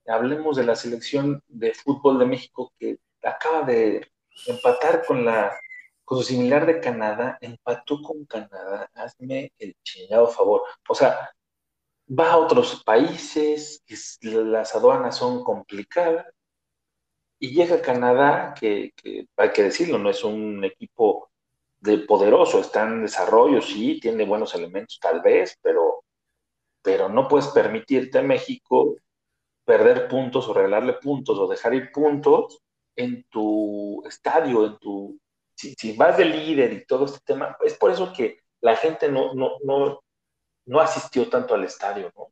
hablemos de la selección de fútbol de México que acaba de empatar con la con su similar de Canadá, empató con Canadá, hazme el chingado favor. O sea, va a otros países, es- las aduanas son complicadas, y llega Canadá, que, que hay que decirlo, no es un equipo de poderoso, está en desarrollo, sí, tiene buenos elementos tal vez, pero, pero no puedes permitirte a México perder puntos o regalarle puntos o dejar ir puntos en tu estadio, en tu... Si, si vas de líder y todo este tema, es por eso que la gente no, no, no, no asistió tanto al estadio, ¿no?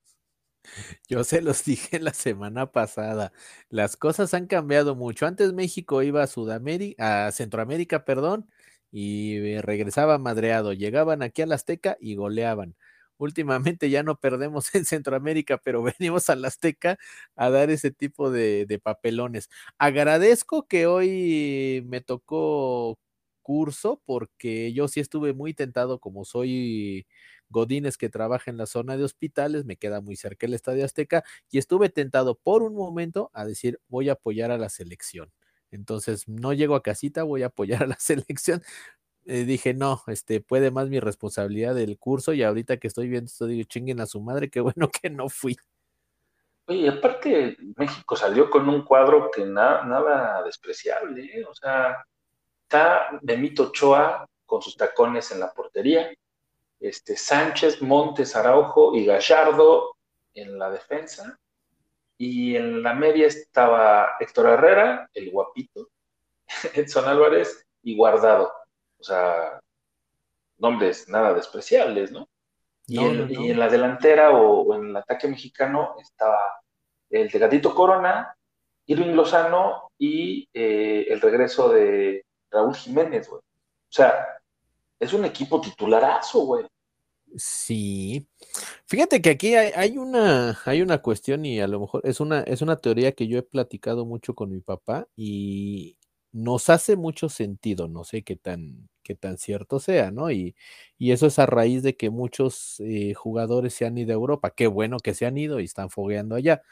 Yo se los dije la semana pasada. Las cosas han cambiado mucho. Antes México iba a Sudamérica, a Centroamérica, perdón, y eh, regresaba madreado. Llegaban aquí al Azteca y goleaban. Últimamente ya no perdemos en Centroamérica, pero venimos al Azteca a dar ese tipo de, de papelones. Agradezco que hoy me tocó curso porque yo sí estuve muy tentado como soy Godínez que trabaja en la zona de hospitales, me queda muy cerca el Estadio Azteca y estuve tentado por un momento a decir voy a apoyar a la selección. Entonces no llego a casita, voy a apoyar a la selección. Eh, dije, no, este puede más mi responsabilidad del curso y ahorita que estoy viendo esto digo, chinguen a su madre, qué bueno que no fui. Oye, aparte México salió con un cuadro que nada despreciable, ¿eh? o sea, está Memito Ochoa con sus tacones en la portería, este, Sánchez, Montes, Araujo y Gallardo en la defensa. Y en la media estaba Héctor Herrera, el guapito, Edson Álvarez y Guardado. O sea, nombres nada despreciables, ¿no? Y, en, la delantera o, en el ataque mexicano estaba el de Gatito Corona, Irving Lozano y eh, el regreso de Raúl Jiménez, güey. O sea, es un equipo titularazo, güey. Sí. Fíjate que aquí hay, una, hay una cuestión y a lo mejor es una, es una teoría que yo he platicado mucho con mi papá y nos hace mucho sentido, no sé qué tan, qué tan cierto sea, ¿no? Y, eso es a raíz de que muchos eh, jugadores se han ido a Europa. Qué bueno que se han ido y están fogueando allá.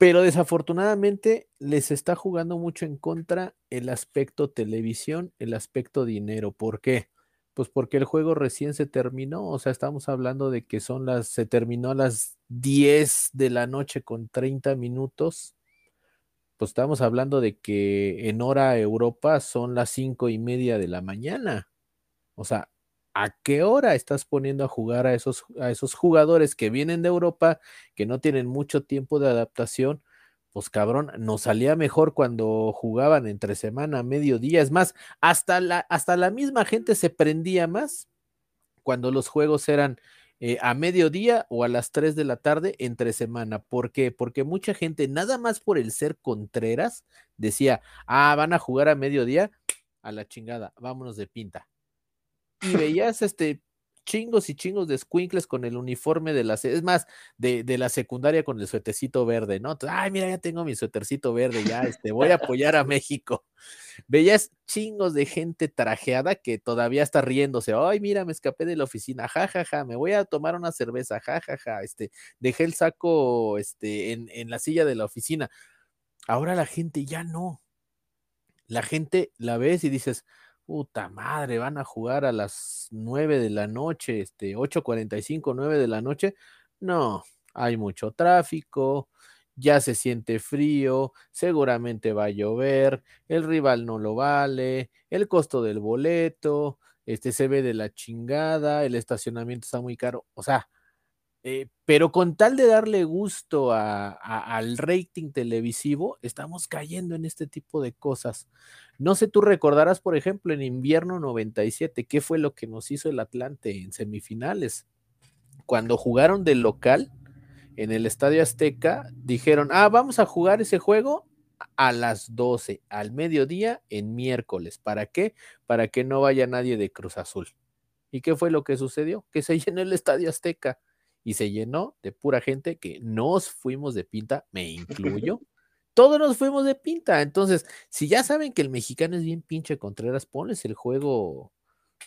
Pero desafortunadamente les está jugando mucho en contra el aspecto televisión, el aspecto dinero. ¿Por qué? Pues porque el juego recién se terminó, o sea, estamos hablando de que son las, se terminó a las 10 de la noche con 30 minutos. Pues estamos hablando de que en hora Europa son las cinco y media de la mañana. O sea, ¿a qué hora estás poniendo a jugar a esos, a esos jugadores que vienen de Europa, que no tienen mucho tiempo de adaptación? pues cabrón, nos salía mejor cuando jugaban entre semana, mediodía. Es más, hasta la, hasta la misma gente se prendía más cuando los juegos eran eh, a mediodía o a las 3 de la tarde entre semana. ¿Por qué? Porque mucha gente, nada más por el ser contreras, decía, ah, van a jugar a mediodía, a la chingada, vámonos de pinta. Y veías este chingos y chingos de squinkles con el uniforme de la, es más, de, la secundaria con el suetecito verde, ¿no? Ay, mira, ya tengo mi suetercito verde, ya, este, voy a apoyar a México. Veías chingos de gente trajeada que todavía está riéndose, ay, mira, me escapé de la oficina, jajaja, ja, ja, me voy a tomar una cerveza, jajaja, ja, este, dejé el saco, este, en, en la silla de la oficina. Ahora la gente ya no. La gente la ves y dices, puta madre, van a jugar a las 9 de la noche, este, 8.45, 9 de la noche. No, hay mucho tráfico, ya se siente frío, seguramente va a llover, el rival no lo vale, el costo del boleto, este se ve de la chingada, el estacionamiento está muy caro, o sea, eh, pero con tal de darle gusto al rating televisivo, estamos cayendo en este tipo de cosas. No sé, tú recordarás, por ejemplo, en invierno 97, ¿qué fue lo que nos hizo el Atlante en semifinales? Cuando jugaron de local en el Estadio Azteca, dijeron, ah, vamos a jugar ese juego a las 12, al mediodía, en miércoles. ¿Para qué? Para que no vaya nadie de Cruz Azul. ¿Y qué fue lo que sucedió? Que se llenó el Estadio Azteca y se llenó de pura gente que nos fuimos de pinta, me incluyo. Todos nos fuimos de pinta. Entonces, si ya saben que el mexicano es bien pinche Contreras, ponles el juego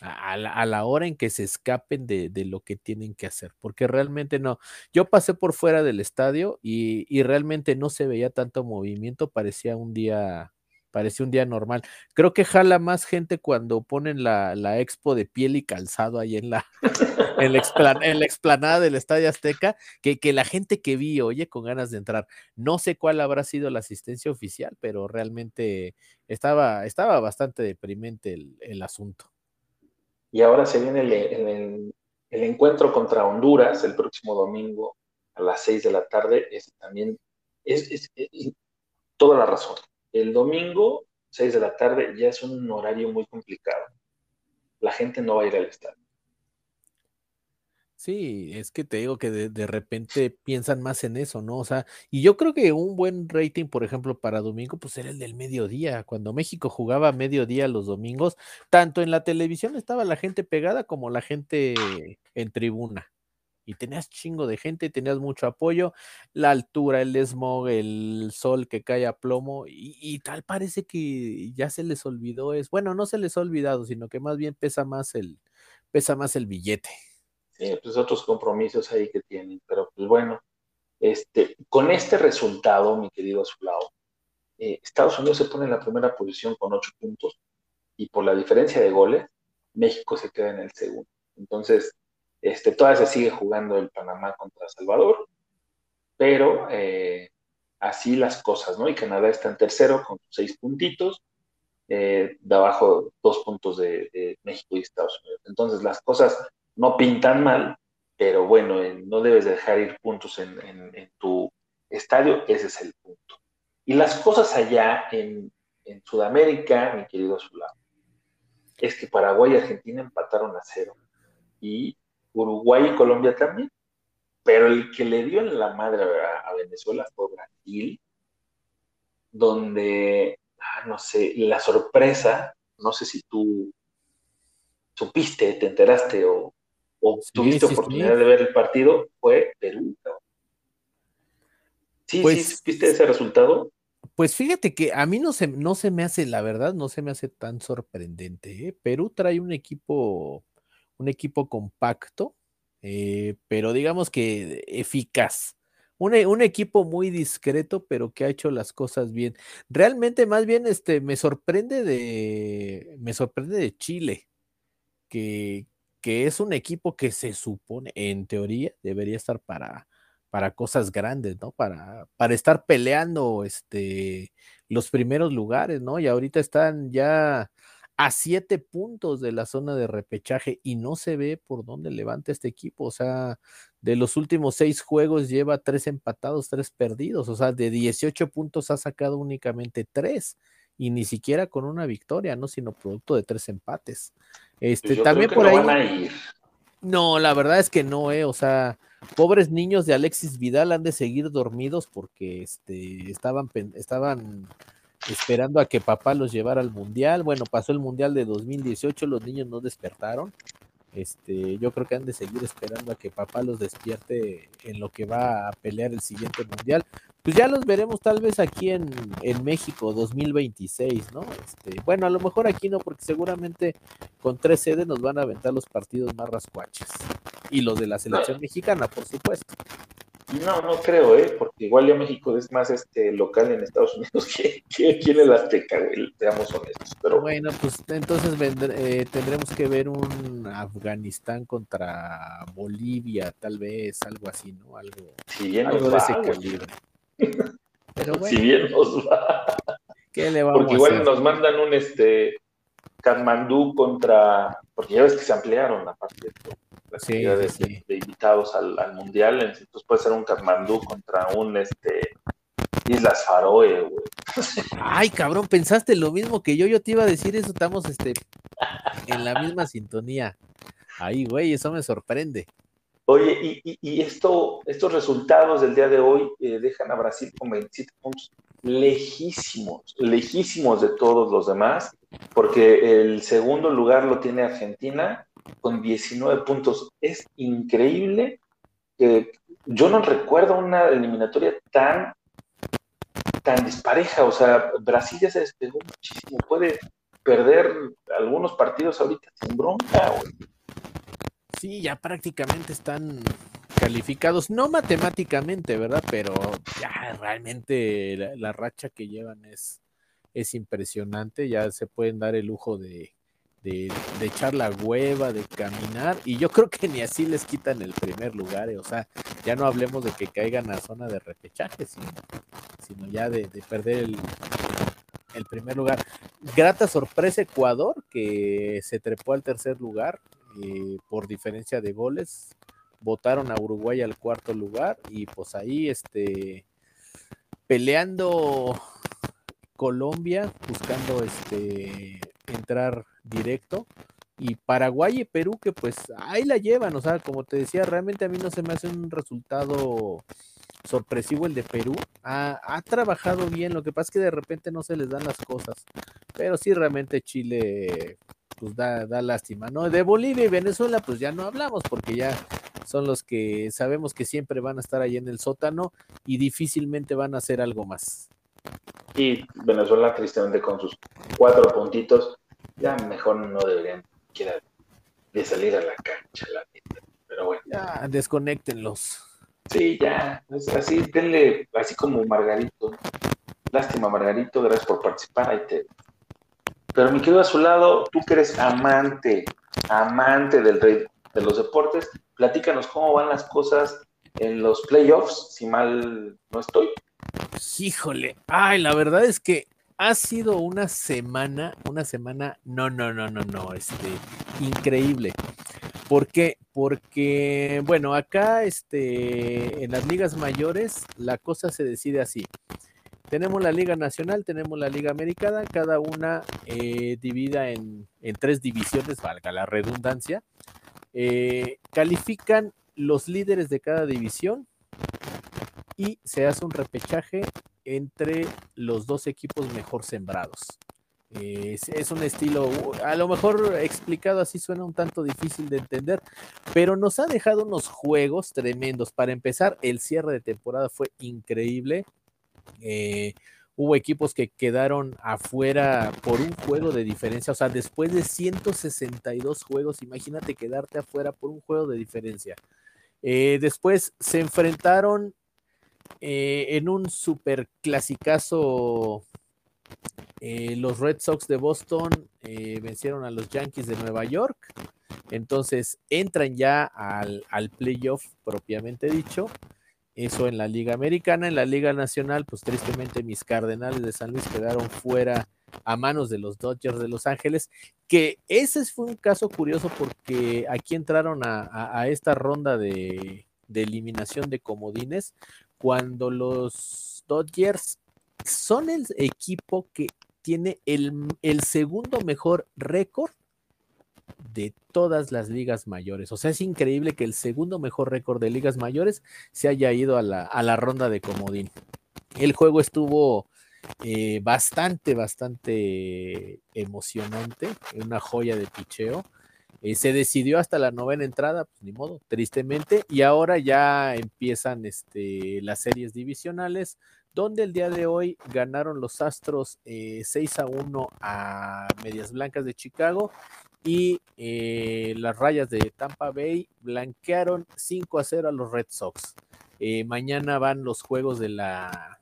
a, la, hora en que se escapen de, lo que tienen que hacer, porque realmente no. Yo pasé por fuera del estadio y, y realmente no se veía tanto movimiento, parecía un día parece un día normal. Creo que jala más gente cuando ponen la, expo de piel y calzado ahí en la, en la, explanada del Estadio Azteca, que, que, la gente que vi, oye, con ganas de entrar. No sé cuál habrá sido la asistencia oficial, pero realmente estaba, estaba bastante deprimente el, asunto. Y ahora se viene el, encuentro contra Honduras el próximo domingo a las seis de la tarde. Es también es, es toda la razón el domingo, 6 de la tarde, ya es un horario muy complicado. La gente no va a ir al estadio. Sí, es que te digo que de, repente piensan más en eso, ¿no? O sea, y yo creo que un buen rating, por ejemplo, para domingo, pues era el del mediodía. Cuando México jugaba mediodía los domingos, tanto en la televisión estaba la gente pegada como la gente en tribuna. Y tenías chingo de gente, tenías mucho apoyo, la altura, el smog, el sol que cae a plomo y, tal parece que ya se les olvidó es, bueno, no se les ha olvidado, sino que más bien pesa más el, pesa más el billete. Sí, pues otros compromisos ahí que tienen, pero pues bueno, este, con este resultado, mi querido Azulao, eh, Estados Unidos se pone en la primera posición con ocho puntos y por la diferencia de goles, México se queda en el segundo. Entonces, este, todavía se sigue jugando el Panamá contra Salvador, pero eh, así las cosas, ¿no? Y Canadá está en tercero con seis puntitos, eh, de abajo dos puntos de, México y Estados Unidos. Entonces, las cosas no pintan mal, pero bueno, no debes dejar ir puntos en, tu estadio, ese es el punto. Y las cosas allá en, Sudamérica, mi querido Zulano, es que Paraguay y Argentina empataron a cero y Uruguay y Colombia también. Pero el que le dio en la madre a, Venezuela fue Brasil, donde, ah, no sé, la sorpresa, no sé si tú supiste, te enteraste o, tuviste oportunidad de ver el partido, fue Perú. Sí, pues, sí, ¿viste ese resultado? Pues fíjate que a mí no se, no se me hace, la verdad, no se me hace tan sorprendente. ¿eh? Perú trae un equipo, un equipo compacto, eh, pero digamos que eficaz. Un, un, equipo muy discreto, pero que ha hecho las cosas bien. Realmente, más bien, este, me sorprende de, me sorprende de Chile, que, que es un equipo que se supone, en teoría, debería estar para, para cosas grandes, ¿no? Para, para estar peleando este, los primeros lugares, ¿no? Y ahorita están ya a siete puntos de la zona de repechaje y no se ve por dónde levanta este equipo. O sea, de los últimos seis juegos lleva tres empatados, tres perdidos. O sea, de 18 puntos ha sacado únicamente tres y ni siquiera con una victoria, ¿no? Sino producto de tres empates. Este, también por ahí. No, la verdad es que no, eh, o sea, pobres niños de Alexis Vidal han de seguir dormidos porque este, estaban, estaban esperando a que papá los llevara al mundial. Bueno, pasó el mundial de 2018, los niños no despertaron. Este, yo creo que han de seguir esperando a que papá los despierte en lo que va a pelear el siguiente mundial. Pues ya los veremos tal vez aquí en, en México 2026, ¿no? Este, bueno, a lo mejor aquí no, porque seguramente con tres sedes nos van a aventar los partidos más rascuaches. Y los de la selección mexicana, por supuesto. No, no creo, ¿eh? Porque igual ya México es más este local en Estados Unidos que, que aquí en el Azteca, güey, seamos honestos. Pero... Bueno, pues entonces eh, tendremos que ver un Afganistán contra Bolivia, tal vez, algo así, ¿no? Algo, si bien algo de ese calibre. Pero bueno. Si bien nos va. ¿Qué le vamos Porque igual nos mandan un este Katmandú contra, porque ya ves que se ampliaron aparte de todo de, invitados al, mundial. Entonces puede ser un Katmandú contra un este Islas Faroe, güey. Ay, cabrón, pensaste lo mismo que yo. Yo te iba a decir eso, estamos este en la misma sintonía. Ay, güey, eso me sorprende. Oye, y, esto, estos resultados del día de hoy eh, dejan a Brasil con 27 puntos lejísimos, lejísimos de todos los demás, porque el segundo lugar lo tiene Argentina con 19 puntos. Es increíble que yo no recuerdo una eliminatoria tan, tan dispareja. O sea, Brasil ya se despegó muchísimo. Puede perder algunos partidos ahorita sin bronca. Sí, ya prácticamente están calificados, no matemáticamente, ¿verdad? Pero ya realmente la racha que llevan es, es impresionante. Ya se pueden dar el lujo de, de, echar la hueva, de caminar, y yo creo que ni así les quitan el primer lugar, eh, o sea, ya no hablemos de que caigan a zona de repechaje, sino, ya de, perder el, el, primer lugar. Grata sorpresa Ecuador, que se trepó al tercer lugar eh, por diferencia de goles, votaron a Uruguay al cuarto lugar, y pues ahí, este, peleando Colombia, buscando este entrar directo. Y Paraguay y Perú, que pues ahí la llevan, o sea, como te decía, realmente a mí no se me hace un resultado sorpresivo el de Perú. Ha, trabajado bien, lo que pasa es que de repente no se les dan las cosas, pero sí realmente Chile pues da, da lástima, ¿no? De Bolivia y Venezuela pues ya no hablamos porque ya son los que sabemos que siempre van a estar ahí en el sótano y difícilmente van a hacer algo más. Y Venezuela, tristemente, con sus cuatro puntitos, ya mejor no deberían siquiera de salir a la cancha, la neta. Pero bueno. Ya, desconéctenlos. Sí, ya, así, denle, así como Margarito. Lástima, Margarito, gracias por participar. Ahí te... Pero mi querido a su lado, tú que eres amante, amante del rey de los deportes, platícanos cómo van las cosas en los playoffs, si mal no estoy. Híjole, ay, la verdad es que ha sido una semana, una semana, no, no, no, no, no, este, increíble. ¿Por qué? Porque, bueno, acá, este, en las ligas mayores, la cosa se decide así. Tenemos la Liga Nacional, tenemos la Liga Americana, cada una eh, dividida en, en, tres divisiones, valga la redundancia. Eh, califican los líderes de cada división y se hace un repechaje entre los dos equipos mejor sembrados. Es, es, un estilo, a lo mejor explicado así suena un tanto difícil de entender, pero nos ha dejado unos juegos tremendos. Para empezar, el cierre de temporada fue increíble. Eh, hubo equipos que quedaron afuera por un juego de diferencia, o sea, después de 162 juegos, imagínate quedarte afuera por un juego de diferencia. Eh, después se enfrentaron eh, en un super clasicazo eh, los Red Sox de Boston eh, vencieron a los Yankees de Nueva York. Entonces entran ya al, al, playoff propiamente dicho. Eso en la Liga Americana. En la Liga Nacional, pues tristemente mis Cardenales de San Luis quedaron fuera a manos de los Dodgers de Los Ángeles. Que ese fue un caso curioso porque aquí entraron a, a, a esta ronda de, de eliminación de comodines cuando los Dodgers son el equipo que tiene el, segundo mejor récord de todas las ligas mayores. O sea, es increíble que el segundo mejor récord de ligas mayores se haya ido a la, a la ronda de comodín. El juego estuvo eh, bastante, bastante emocionante, una joya de picheo. Eh, se decidió hasta la novena entrada, pues ni modo, tristemente, y ahora ya empiezan este, las series divisionales, donde el día de hoy ganaron los Astros eh, 6 a 1 a Medias Blancas de Chicago y eh, las rayas de Tampa Bay blanquearon 5 a 0 a los Red Sox. Eh, mañana van los juegos de la,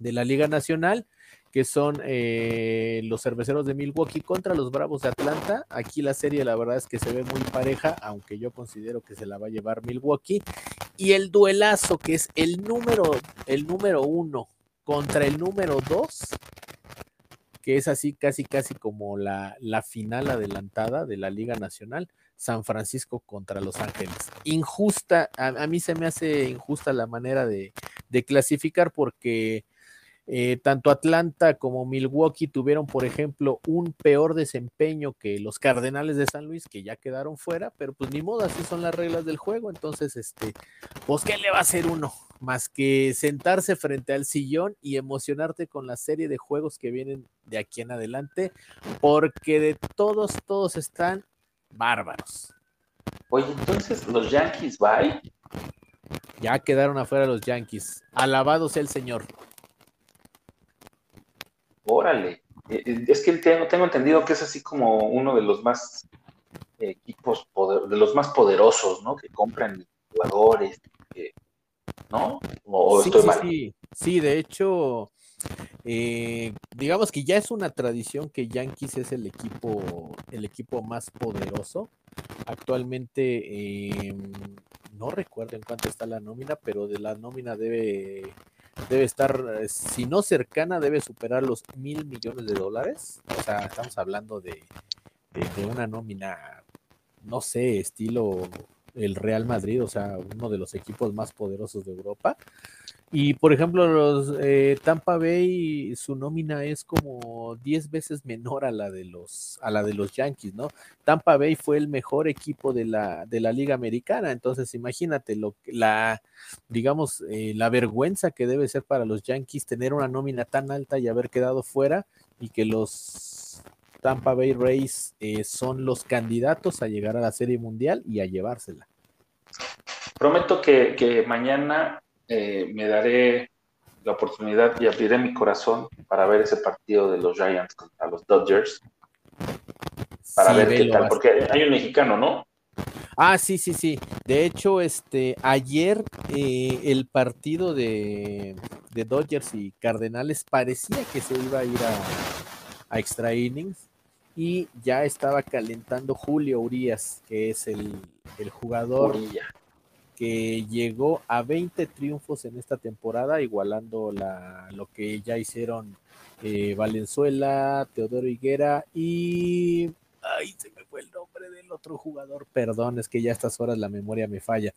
de la Liga Nacional que son eh, los cerveceros de Milwaukee contra los Bravos de Atlanta. Aquí la serie la verdad es que se ve muy pareja, aunque yo considero que se la va a llevar Milwaukee. Y el duelazo que es el número, el número uno contra el número dos, que es así casi casi como la, la final adelantada de la Liga Nacional. San Francisco contra Los Ángeles. Injusta, a, a mí se me hace injusta la manera de, de clasificar porque eh, tanto Atlanta como Milwaukee tuvieron, por ejemplo, un peor desempeño que los Cardenales de San Luis, que ya quedaron fuera, pero pues ni modo, así son las reglas del juego. Entonces, este, pues, ¿qué le va a hacer uno? Más que sentarse frente al sillón y emocionarte con la serie de juegos que vienen de aquí en adelante, porque de todos, todos están bárbaros. Oye, entonces los Yankees, bye. Ya quedaron afuera los Yankees. Alabado sea el Señor. Órale. Es que tengo, tengo entendido que es así como uno de los más equipos, poder, de los más poderosos, ¿no? Que compran jugadores, que, ¿no? ¿O sí, estoy sí, mal? sí, sí, de hecho, eh, digamos que ya es una tradición que Yankees es el equipo, el equipo más poderoso. Actualmente, eh, no recuerdo en cuánto está la nómina, pero de la nómina debe debe estar, eh, si no cercana, debe superar los mil millones de dólares. O sea, estamos hablando de, de, de, una nómina, no sé, estilo el Real Madrid, o sea, uno de los equipos más poderosos de Europa. Y por ejemplo, los eh, Tampa Bay, su nómina es como 10 veces menor a la de los a la de los Yankees, ¿no? Tampa Bay fue el mejor equipo de la, de la Liga Americana, entonces imagínate lo la digamos eh, la vergüenza que debe ser para los Yankees tener una nómina tan alta y haber quedado fuera y que los Tampa Bay Rays eh, son los candidatos a llegar a la Serie Mundial y a llevársela. prometo que, que mañana eh, me daré la oportunidad y abriré mi corazón para ver ese partido de los Giants contra los Dodgers. Para Sí, ver qué tal, porque hay un mexicano, ¿no? Ah, sí, sí, sí. De hecho, este, ayer eh, el partido de, de Dodgers y Cardenales parecía que se iba a ir a, a extra innings y ya estaba calentando Julio Urias, que es el, el jugador. Que llegó a 20 triunfos en esta temporada, igualando la, lo que ya hicieron eh, Valenzuela, Teodoro Higuera y... Ay, se me fue el nombre del otro jugador, perdón, es que ya a estas horas la memoria me falla.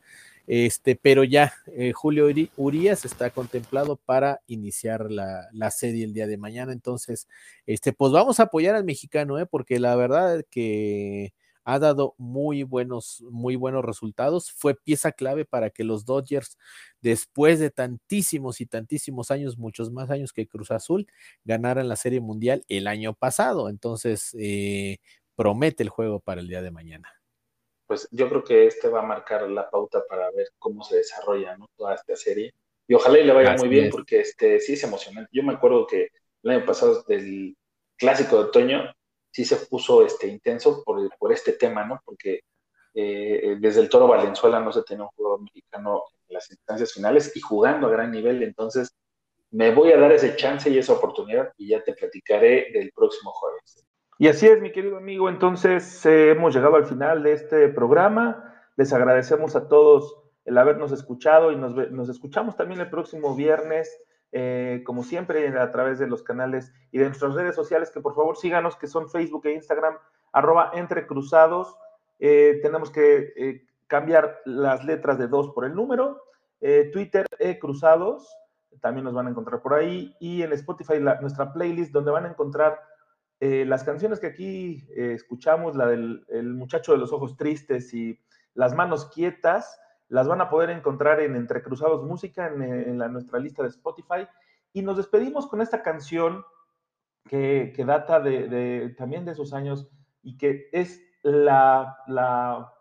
Este, pero ya, eh, Julio Uri- Urias está contemplado para iniciar la, la serie el día de mañana. Entonces, este, pues vamos a apoyar al mexicano, ¿eh? porque la verdad que ha dado muy buenos, muy buenos resultados. Fue pieza clave para que los Dodgers, después de tantísimos y tantísimos años, muchos más años que Cruz Azul, ganaran la Serie Mundial el año pasado. Entonces, eh, promete el juego para el día de mañana. Pues yo creo que este va a marcar la pauta para ver cómo se desarrolla ¿no? toda esta serie. Y ojalá y le vaya Así muy bien, es. porque este sí es emocionante. Yo me acuerdo que el año pasado del clásico de otoño sí se puso este intenso por, por este tema, ¿no? Porque eh, desde el Toro Valenzuela no se tenía un jugador mexicano en las instancias finales y jugando a gran nivel. Entonces, me voy a dar ese chance y esa oportunidad y ya te platicaré del próximo jueves. Y así es, mi querido amigo. Entonces, eh, hemos llegado al final de este programa. Les agradecemos a todos el habernos escuchado y nos, nos escuchamos también el próximo viernes, eh, como siempre, a través de los canales y de nuestras redes sociales, que por favor síganos, que son Facebook e Instagram, arroba entrecruzados. Eh, tenemos que eh, cambiar las letras de dos por el número. Eh, Twitter e cruzados, también nos van a encontrar por ahí. Y en Spotify, nuestra playlist, donde van a encontrar las canciones que aquí escuchamos, la del el muchacho de los ojos tristes y las manos quietas, las van a poder encontrar en Entre Cruzados Música, en, la, nuestra lista de Spotify. Y nos despedimos con esta canción que, data de, también de esos años y que es la, la,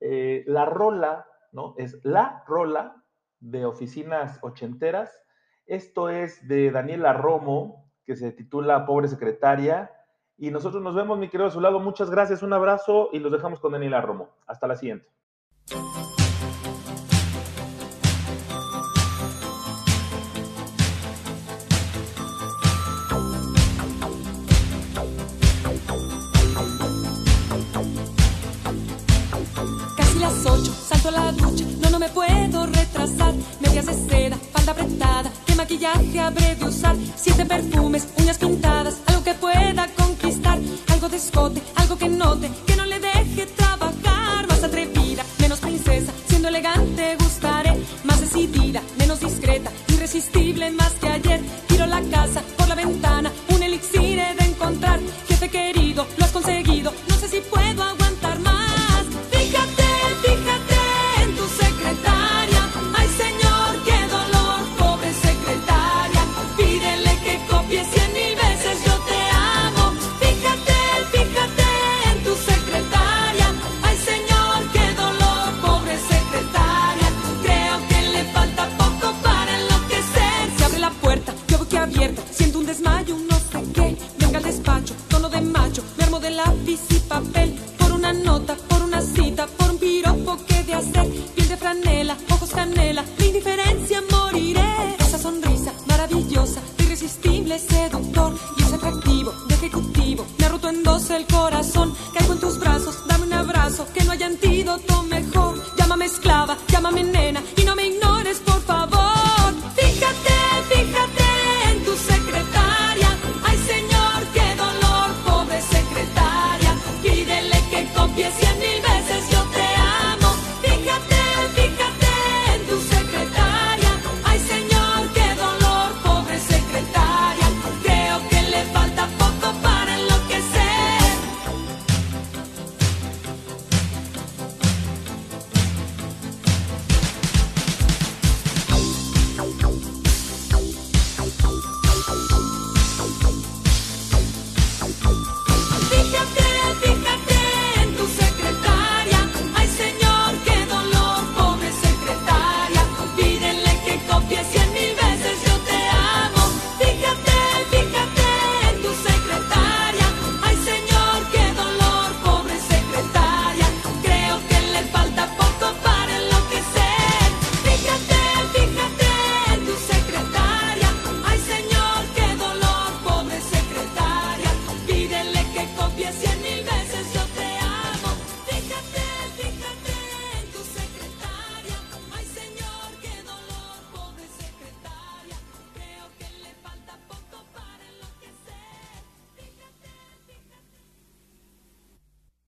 eh, la rola, ¿no? Es la rola de oficinas ochenteras. Esto es de Daniela Romo, que se titula Pobre Secretaria. Y nosotros nos vemos, mi querido a su lado. Muchas gracias, un abrazo y los dejamos con Daniela Romo. Hasta la siguiente. La ducha, no, no me puedo retrasar. Medias de seda, falda apretada, qué maquillaje habré de usar. Siete perfumes, uñas pintadas, algo que pueda conquistar. Algo de escote, algo que note, que no le deje trabajar. Más atrevida, menos princesa, siendo elegante gustaré. Más decidida, menos discreta, irresistible más